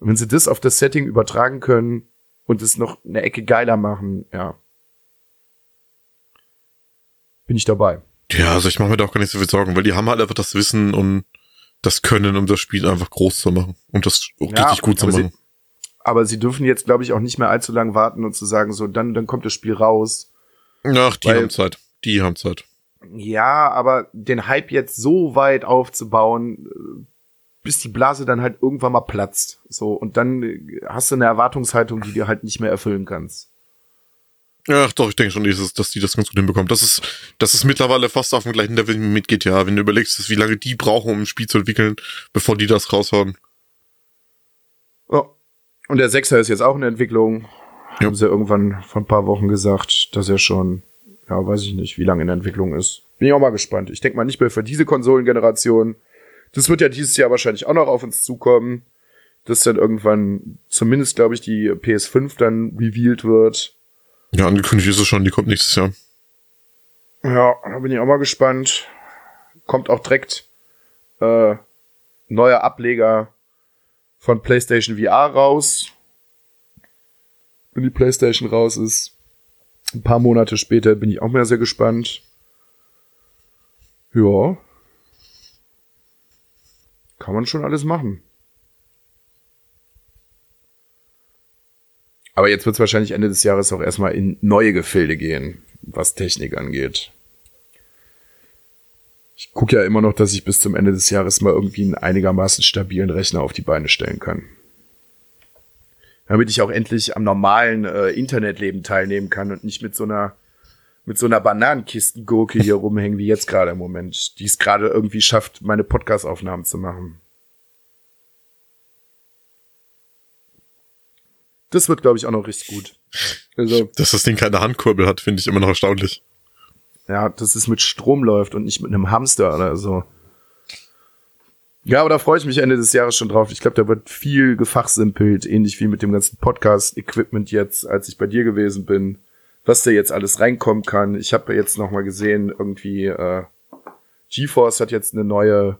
Und wenn sie das auf das Setting übertragen können und es noch eine Ecke geiler machen, ja. Bin ich dabei. Ja, also ich mache mir da auch gar nicht so viel Sorgen, weil die haben halt einfach das Wissen und das Können, um das Spiel einfach groß zu machen und das richtig gut zu aber sie- machen. Aber sie dürfen jetzt, glaube ich, auch nicht mehr allzu lang warten und zu sagen, so, dann, dann kommt das Spiel raus. Ach, die weil- haben Zeit. Die haben Zeit. Ja, aber den Hype jetzt so weit aufzubauen, bis die Blase dann halt irgendwann mal platzt. So, und dann äh, hast du eine Erwartungshaltung, die du halt nicht mehr erfüllen kannst. Ach doch, ich denke schon, dieses- dass die das ganz gut hinbekommen. Das ist, das ist mittlerweile fast auf dem gleichen Level mit GTA. Wenn du überlegst, wie lange die brauchen, um ein Spiel zu entwickeln, bevor die das raushauen. Ja. Und der Sechser ist jetzt auch in der Entwicklung. Ja. Haben sie irgendwann vor ein paar Wochen gesagt, dass er schon, ja, weiß ich nicht, wie lange in der Entwicklung ist. Bin ich auch mal gespannt. Ich denke mal nicht mehr für diese Konsolengeneration. Das wird ja dieses Jahr wahrscheinlich auch noch auf uns zukommen. Dass dann irgendwann zumindest, glaube ich, die PS5 dann revealed wird. Ja, angekündigt ist es schon, die kommt nächstes Jahr. Ja, da bin ich auch mal gespannt. Kommt auch direkt äh, neuer Ableger von PlayStation VR raus. Wenn die PlayStation raus ist. Ein paar Monate später bin ich auch mehr sehr gespannt. Ja. Kann man schon alles machen. Aber jetzt wird es wahrscheinlich Ende des Jahres auch erstmal in neue Gefilde gehen, was Technik angeht. Ich gucke ja immer noch, dass ich bis zum Ende des Jahres mal irgendwie einen einigermaßen stabilen Rechner auf die Beine stellen kann. Damit ich auch endlich am normalen äh, Internetleben teilnehmen kann und nicht mit so einer mit so einer Bananenkistengurke hier rumhängen wie jetzt gerade im Moment, die es gerade irgendwie schafft, meine Podcast-Aufnahmen zu machen. Das wird, glaube ich, auch noch richtig gut. Also, Dass das Ding keine Handkurbel hat, finde ich immer noch erstaunlich. ja, dass es mit Strom läuft und nicht mit einem Hamster oder so. Ja, aber da freue ich mich Ende des Jahres schon drauf. Ich glaube, da wird viel gefachsimpelt, ähnlich wie mit dem ganzen Podcast-Equipment jetzt, als ich bei dir gewesen bin, was da jetzt alles reinkommen kann. Ich habe jetzt noch mal gesehen, irgendwie äh, GeForce hat jetzt eine neue,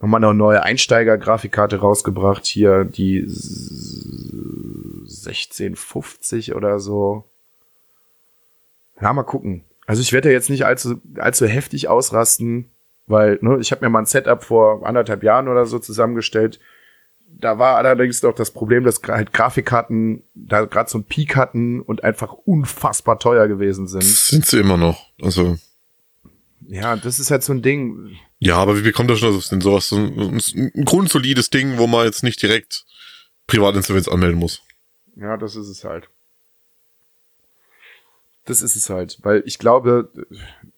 nochmal eine neue Einsteiger-Grafikkarte rausgebracht. Hier die 1650 oder so. Ja, mal gucken. Also ich werde ja jetzt nicht allzu, allzu heftig ausrasten, weil ne, ich habe mir mal ein Setup vor anderthalb Jahren oder so zusammengestellt. Da war allerdings doch das Problem, dass halt Grafikkarten da gerade so einen Peak hatten und einfach unfassbar teuer gewesen sind. Das sind sie immer noch. Also, Ja, das ist halt so ein Ding. ja, aber wie bekommt das schon das denn sowas? So ein, ein grundsolides Ding, wo man jetzt nicht direkt Privatinsolvenz anmelden muss. Ja, das ist es halt. Das ist es halt, weil ich glaube,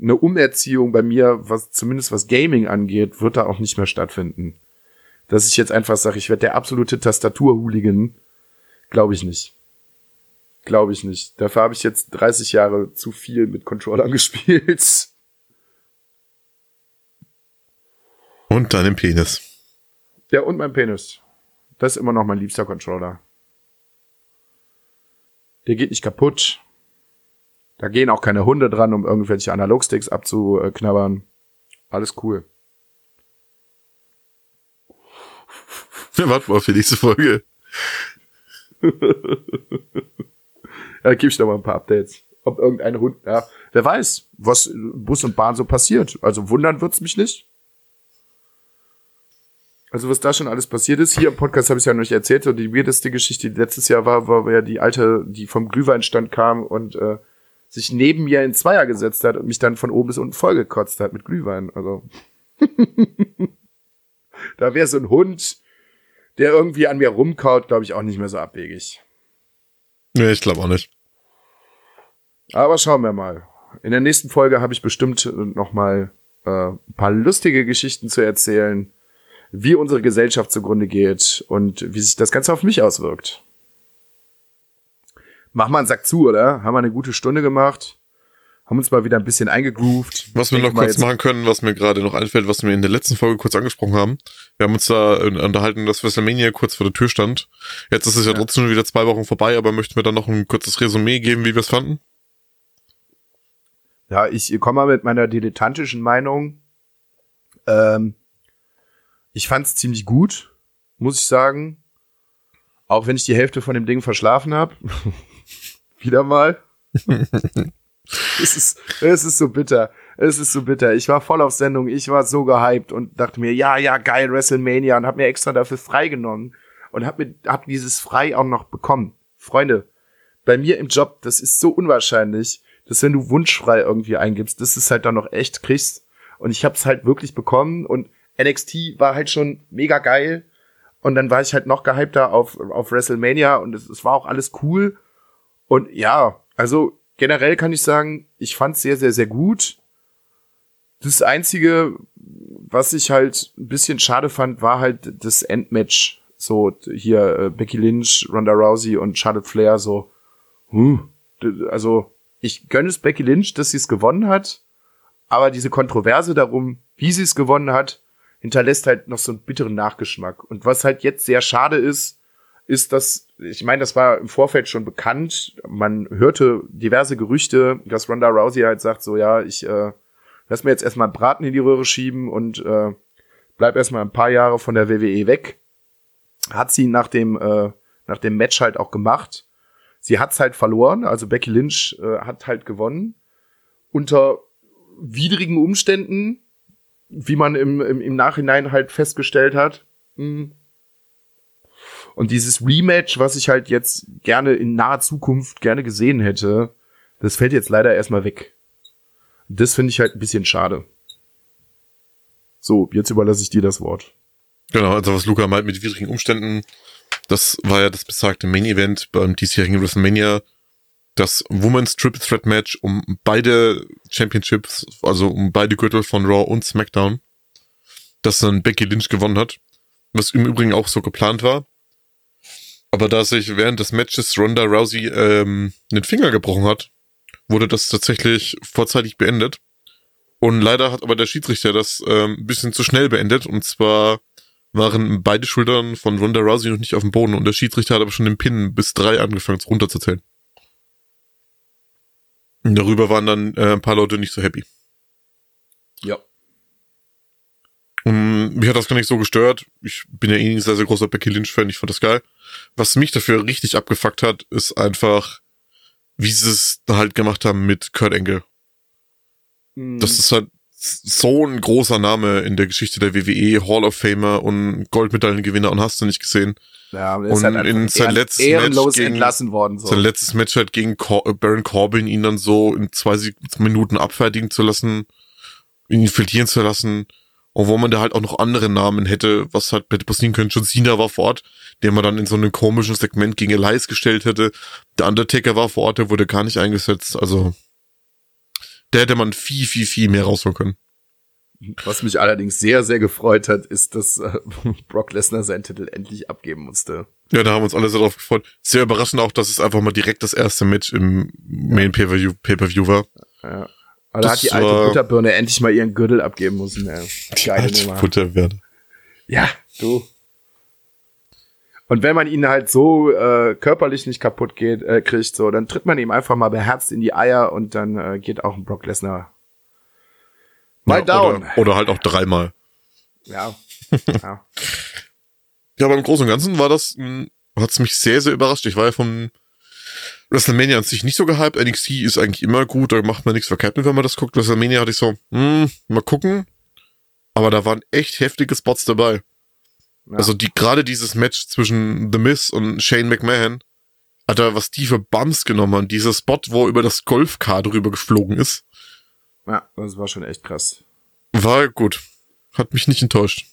eine Umerziehung bei mir, was zumindest was Gaming angeht, wird da auch nicht mehr stattfinden. Dass ich jetzt einfach sage, ich werde der absolute Tastatur-Hooligan, glaube ich nicht. Glaube ich nicht. Dafür habe ich jetzt 30 Jahre zu viel mit Controllern gespielt. Und deinem Penis. Ja, und mein Penis. Das ist immer noch mein liebster Controller. Der geht nicht kaputt. Da gehen auch keine Hunde dran, um irgendwelche Analogsticks abzuknabbern. Alles cool. Ja, warte mal für nächste Folge. Ja, gib ich doch mal ein paar Updates. Ob irgendein Hund, ja, wer weiß, was Bus und Bahn so passiert. Also wundern wird's mich nicht. Also was da schon alles passiert ist, hier im Podcast habe ich ja noch nicht erzählt, so die weirdeste Geschichte, die letztes Jahr war, war ja die alte, die vom Glühweinstand kam und äh, sich neben mir in Zweier gesetzt hat und mich dann von oben bis unten vollgekotzt hat mit Glühwein. Also da wäre so ein Hund, der irgendwie an mir rumkaut, glaube ich, auch nicht mehr so abwegig. Nee, ich glaube auch nicht. Aber schauen wir mal. In der nächsten Folge habe ich bestimmt noch mal äh, ein paar lustige Geschichten zu erzählen, wie unsere Gesellschaft zugrunde geht und wie sich das Ganze auf mich auswirkt. Mach mal einen Sack zu, oder? Haben wir eine gute Stunde gemacht? Haben uns mal wieder ein bisschen eingegroovt. Was wir noch kurz machen können, was mir gerade noch einfällt, was wir in der letzten Folge kurz angesprochen haben. Wir haben uns da äh, unterhalten, dass WrestleMania kurz vor der Tür stand. Jetzt ist es ja, Ja. trotzdem wieder zwei Wochen vorbei, aber möchten wir dann noch ein kurzes Resümee geben, wie wir es fanden? Ja, ich komme mal mit meiner dilettantischen Meinung. Ähm, ich fand's ziemlich gut, muss ich sagen. Auch wenn ich die Hälfte von dem Ding verschlafen habe. Wieder mal. es, ist, es ist so bitter. Es ist so bitter. Ich war voll auf Sendung. Ich war so gehypt und dachte mir, ja, ja, geil, WrestleMania und hab mir extra dafür freigenommen und hab mir hab dieses frei auch noch bekommen. Freunde, bei mir im Job, das ist so unwahrscheinlich, dass wenn du wunschfrei irgendwie eingibst, dass du es halt dann noch echt kriegst. Und ich hab's halt wirklich bekommen und NXT war halt schon mega geil. Und dann war ich halt noch gehypter auf, auf WrestleMania und es, es war auch alles cool. Und ja, also generell kann ich sagen, ich fand's sehr, sehr, sehr gut. Das Einzige, was ich halt ein bisschen schade fand, war halt das Endmatch. So hier äh, Becky Lynch, Ronda Rousey und Charlotte Flair so. Hm, also ich gönne es Becky Lynch, dass sie es gewonnen hat, aber diese Kontroverse darum, wie sie es gewonnen hat, hinterlässt halt noch so einen bitteren Nachgeschmack. Und was halt jetzt sehr schade ist, ist, dass, ich meine, das war im Vorfeld schon bekannt, man hörte diverse Gerüchte, dass Ronda Rousey halt sagt, so ja, ich äh, lass mir jetzt erstmal Braten in die Röhre schieben und äh, bleib erstmal ein paar Jahre von der WWE weg. Hat sie nach dem, äh, nach dem Match halt auch gemacht. Sie hat's halt verloren, also Becky Lynch äh, hat halt gewonnen. Unter widrigen Umständen, wie man im, im, im Nachhinein halt festgestellt hat. Mhm. Und dieses Rematch, was ich halt jetzt gerne in naher Zukunft gerne gesehen hätte, das fällt jetzt leider erstmal weg. Das finde ich halt ein bisschen schade. So, jetzt überlasse ich dir das Wort. Genau, also was Luca meint mit widrigen Umständen, das war ja das besagte Main Event beim diesjährigen WrestleMania, das Women's Triple Threat Match um beide Championships, also um beide Gürtel von Raw und SmackDown, das dann Becky Lynch gewonnen hat, was im Übrigen auch so geplant war. Aber da sich während des Matches Ronda Rousey ähm, den Finger gebrochen hat, wurde das tatsächlich vorzeitig beendet. Und leider hat aber der Schiedsrichter das ähm, ein bisschen zu schnell beendet. Und zwar waren beide Schultern von Ronda Rousey noch nicht auf dem Boden und der Schiedsrichter hat aber schon den Pin bis drei angefangen runterzuzählen. Darüber waren dann äh, ein paar Leute nicht so happy. Ja. Und mich hat das gar nicht so gestört. Ich bin ja eh ein sehr, sehr großer Becky Lynch-Fan. Ich fand das geil. Was mich dafür richtig abgefuckt hat, ist einfach, wie sie es halt gemacht haben mit Kurt Angle. Mhm. Das ist halt so ein großer Name in der Geschichte der WWE, Hall of Famer und Goldmedaillengewinner und hast du nicht gesehen. ja, und und einfach in sein ehren- letztes ehrenlos Match gegen- entlassen worden. So. Sein letztes Match halt gegen Cor äh, Baron Corbin ihn dann so in zwei Minuten abfertigen zu lassen, ihn verlieren zu lassen, obwohl man da halt auch noch andere Namen hätte, was halt hätte passieren können. John Cena war vor Ort, den man dann in so einem komischen Segment gegen Elias gestellt hätte. Der Undertaker war vor Ort, der wurde gar nicht eingesetzt. Also, der hätte man viel, viel, viel mehr rausholen können. Was mich allerdings sehr, sehr gefreut hat, ist, dass äh, Brock Lesnar seinen Titel endlich abgeben musste. Ja, da haben wir uns alle sehr drauf gefreut. Sehr überraschend auch, dass es einfach mal direkt das erste Match im Main Pay-Per-View Pay-Per-View war. Ja. Aber da Das hat die alte war- Butterbirne endlich mal ihren Gürtel abgeben müssen. Ey. Geile Alte Nummer. Butterwerte. Ja, du. Und wenn man ihn halt so äh, körperlich nicht kaputt geht, äh, kriegt, so, dann tritt man ihm einfach mal beherzt in die Eier und dann äh, geht auch ein Brock Lesnar mal Ja, down. Oder, oder halt auch dreimal. Ja. ja. Ja, aber im Großen und Ganzen war das, hat es mich sehr, sehr überrascht. Ich war ja vom WrestleMania an sich nicht so gehypt. NXT ist eigentlich immer gut, da macht man nichts verkehrt mit, wenn man das guckt. WrestleMania hatte ich so, hm, mal gucken. Aber da waren echt heftige Spots dabei. Ja. Also die gerade dieses Match zwischen The Miz und Shane McMahon, Alter, was die für Bums genommen haben. Dieser Spot, wo er über das Golfkar drüber geflogen ist, ja, das war schon echt krass. war gut. Hat mich nicht enttäuscht.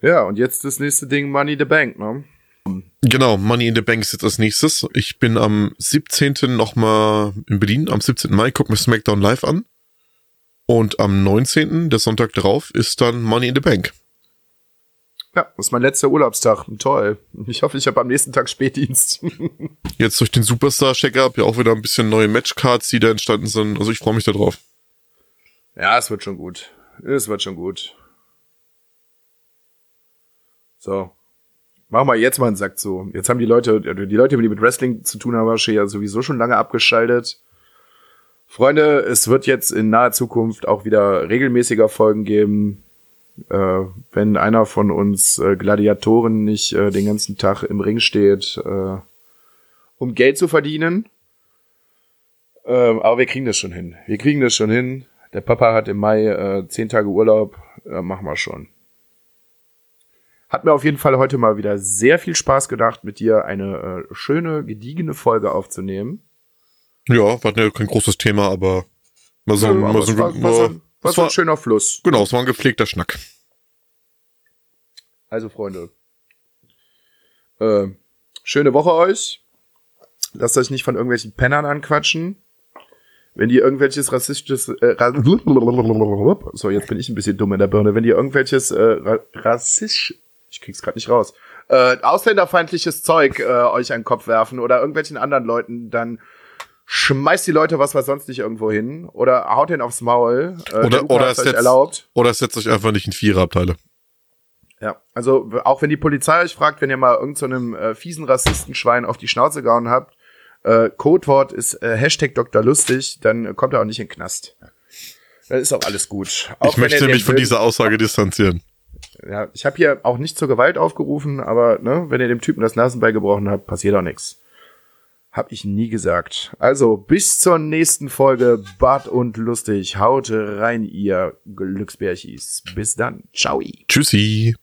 Ja, und jetzt das nächste Ding, Money the Bank, ne? Genau, Money in the Bank ist jetzt als nächstes. Ich bin am 17. nochmal in Berlin, am 17. Mai, guck mir SmackDown live an. Und am 19., der Sonntag darauf, ist dann Money in the Bank. Ja, das ist mein letzter Urlaubstag. Toll. Ich hoffe, ich habe am nächsten Tag Spätdienst. Jetzt durch den Superstar-Check-Up ja auch wieder ein bisschen neue Matchcards, die da entstanden sind. Also ich freue mich da drauf. ja, es wird schon gut. Es wird schon gut. So. Machen wir jetzt mal einen Sack zu. Jetzt haben die Leute, die Leute, die mit Wrestling zu tun haben, wahrscheinlich ja sowieso schon lange abgeschaltet. Freunde, es wird jetzt in naher Zukunft auch wieder regelmäßiger Folgen geben. Äh, wenn einer von uns äh, Gladiatoren nicht äh, den ganzen Tag im Ring steht, äh, um Geld zu verdienen. Ähm, aber wir kriegen das schon hin. Wir kriegen das schon hin. Der Papa hat im Mai äh, zehn Tage Urlaub. Äh, machen wir schon. Hat mir auf jeden Fall heute mal wieder sehr viel Spaß gedacht, mit dir eine äh, schöne, gediegene Folge aufzunehmen. Ja, war ja kein großes Thema, aber mal so, Ja, mal aber so, war, war, so, war so war, ein schöner Fluss. genau, es war ein gepflegter Schnack. Also, Freunde. Äh, schöne Woche euch. Lasst euch nicht von irgendwelchen Pennern anquatschen. Wenn die irgendwelches rassistisches, äh, so jetzt bin ich ein bisschen dumm in der Birne. Wenn die irgendwelches äh, ra rassistisch, ich krieg's gerade nicht raus, äh, ausländerfeindliches Zeug äh, euch an den Kopf werfen oder irgendwelchen anderen Leuten, dann schmeißt die Leute was, was sonst nicht irgendwo hin oder haut den aufs Maul. Äh, Oder- oder setzt- erlaubt. Oder setzt euch einfach nicht in Viererabteile. Ja, also auch wenn die Polizei euch fragt, wenn ihr mal irgendeinem so äh, fiesen Rassistenschwein auf die Schnauze gehauen habt, äh, Codewort ist äh, Hashtag Dr. Lustig, dann äh, kommt er auch nicht in den Knast. Dann ist auch alles gut. Auch ich möchte mich von dieser Aussage distanzieren. Ja, ich habe hier auch nicht zur Gewalt aufgerufen, aber ne, wenn ihr dem Typen das Nasenbein gebrochen habt, passiert auch nichts. Hab ich nie gesagt. Also, bis zur nächsten Folge Bart und Lustig. Haut rein, ihr Glücksbärchis. Bis dann. Ciao. Tschüssi.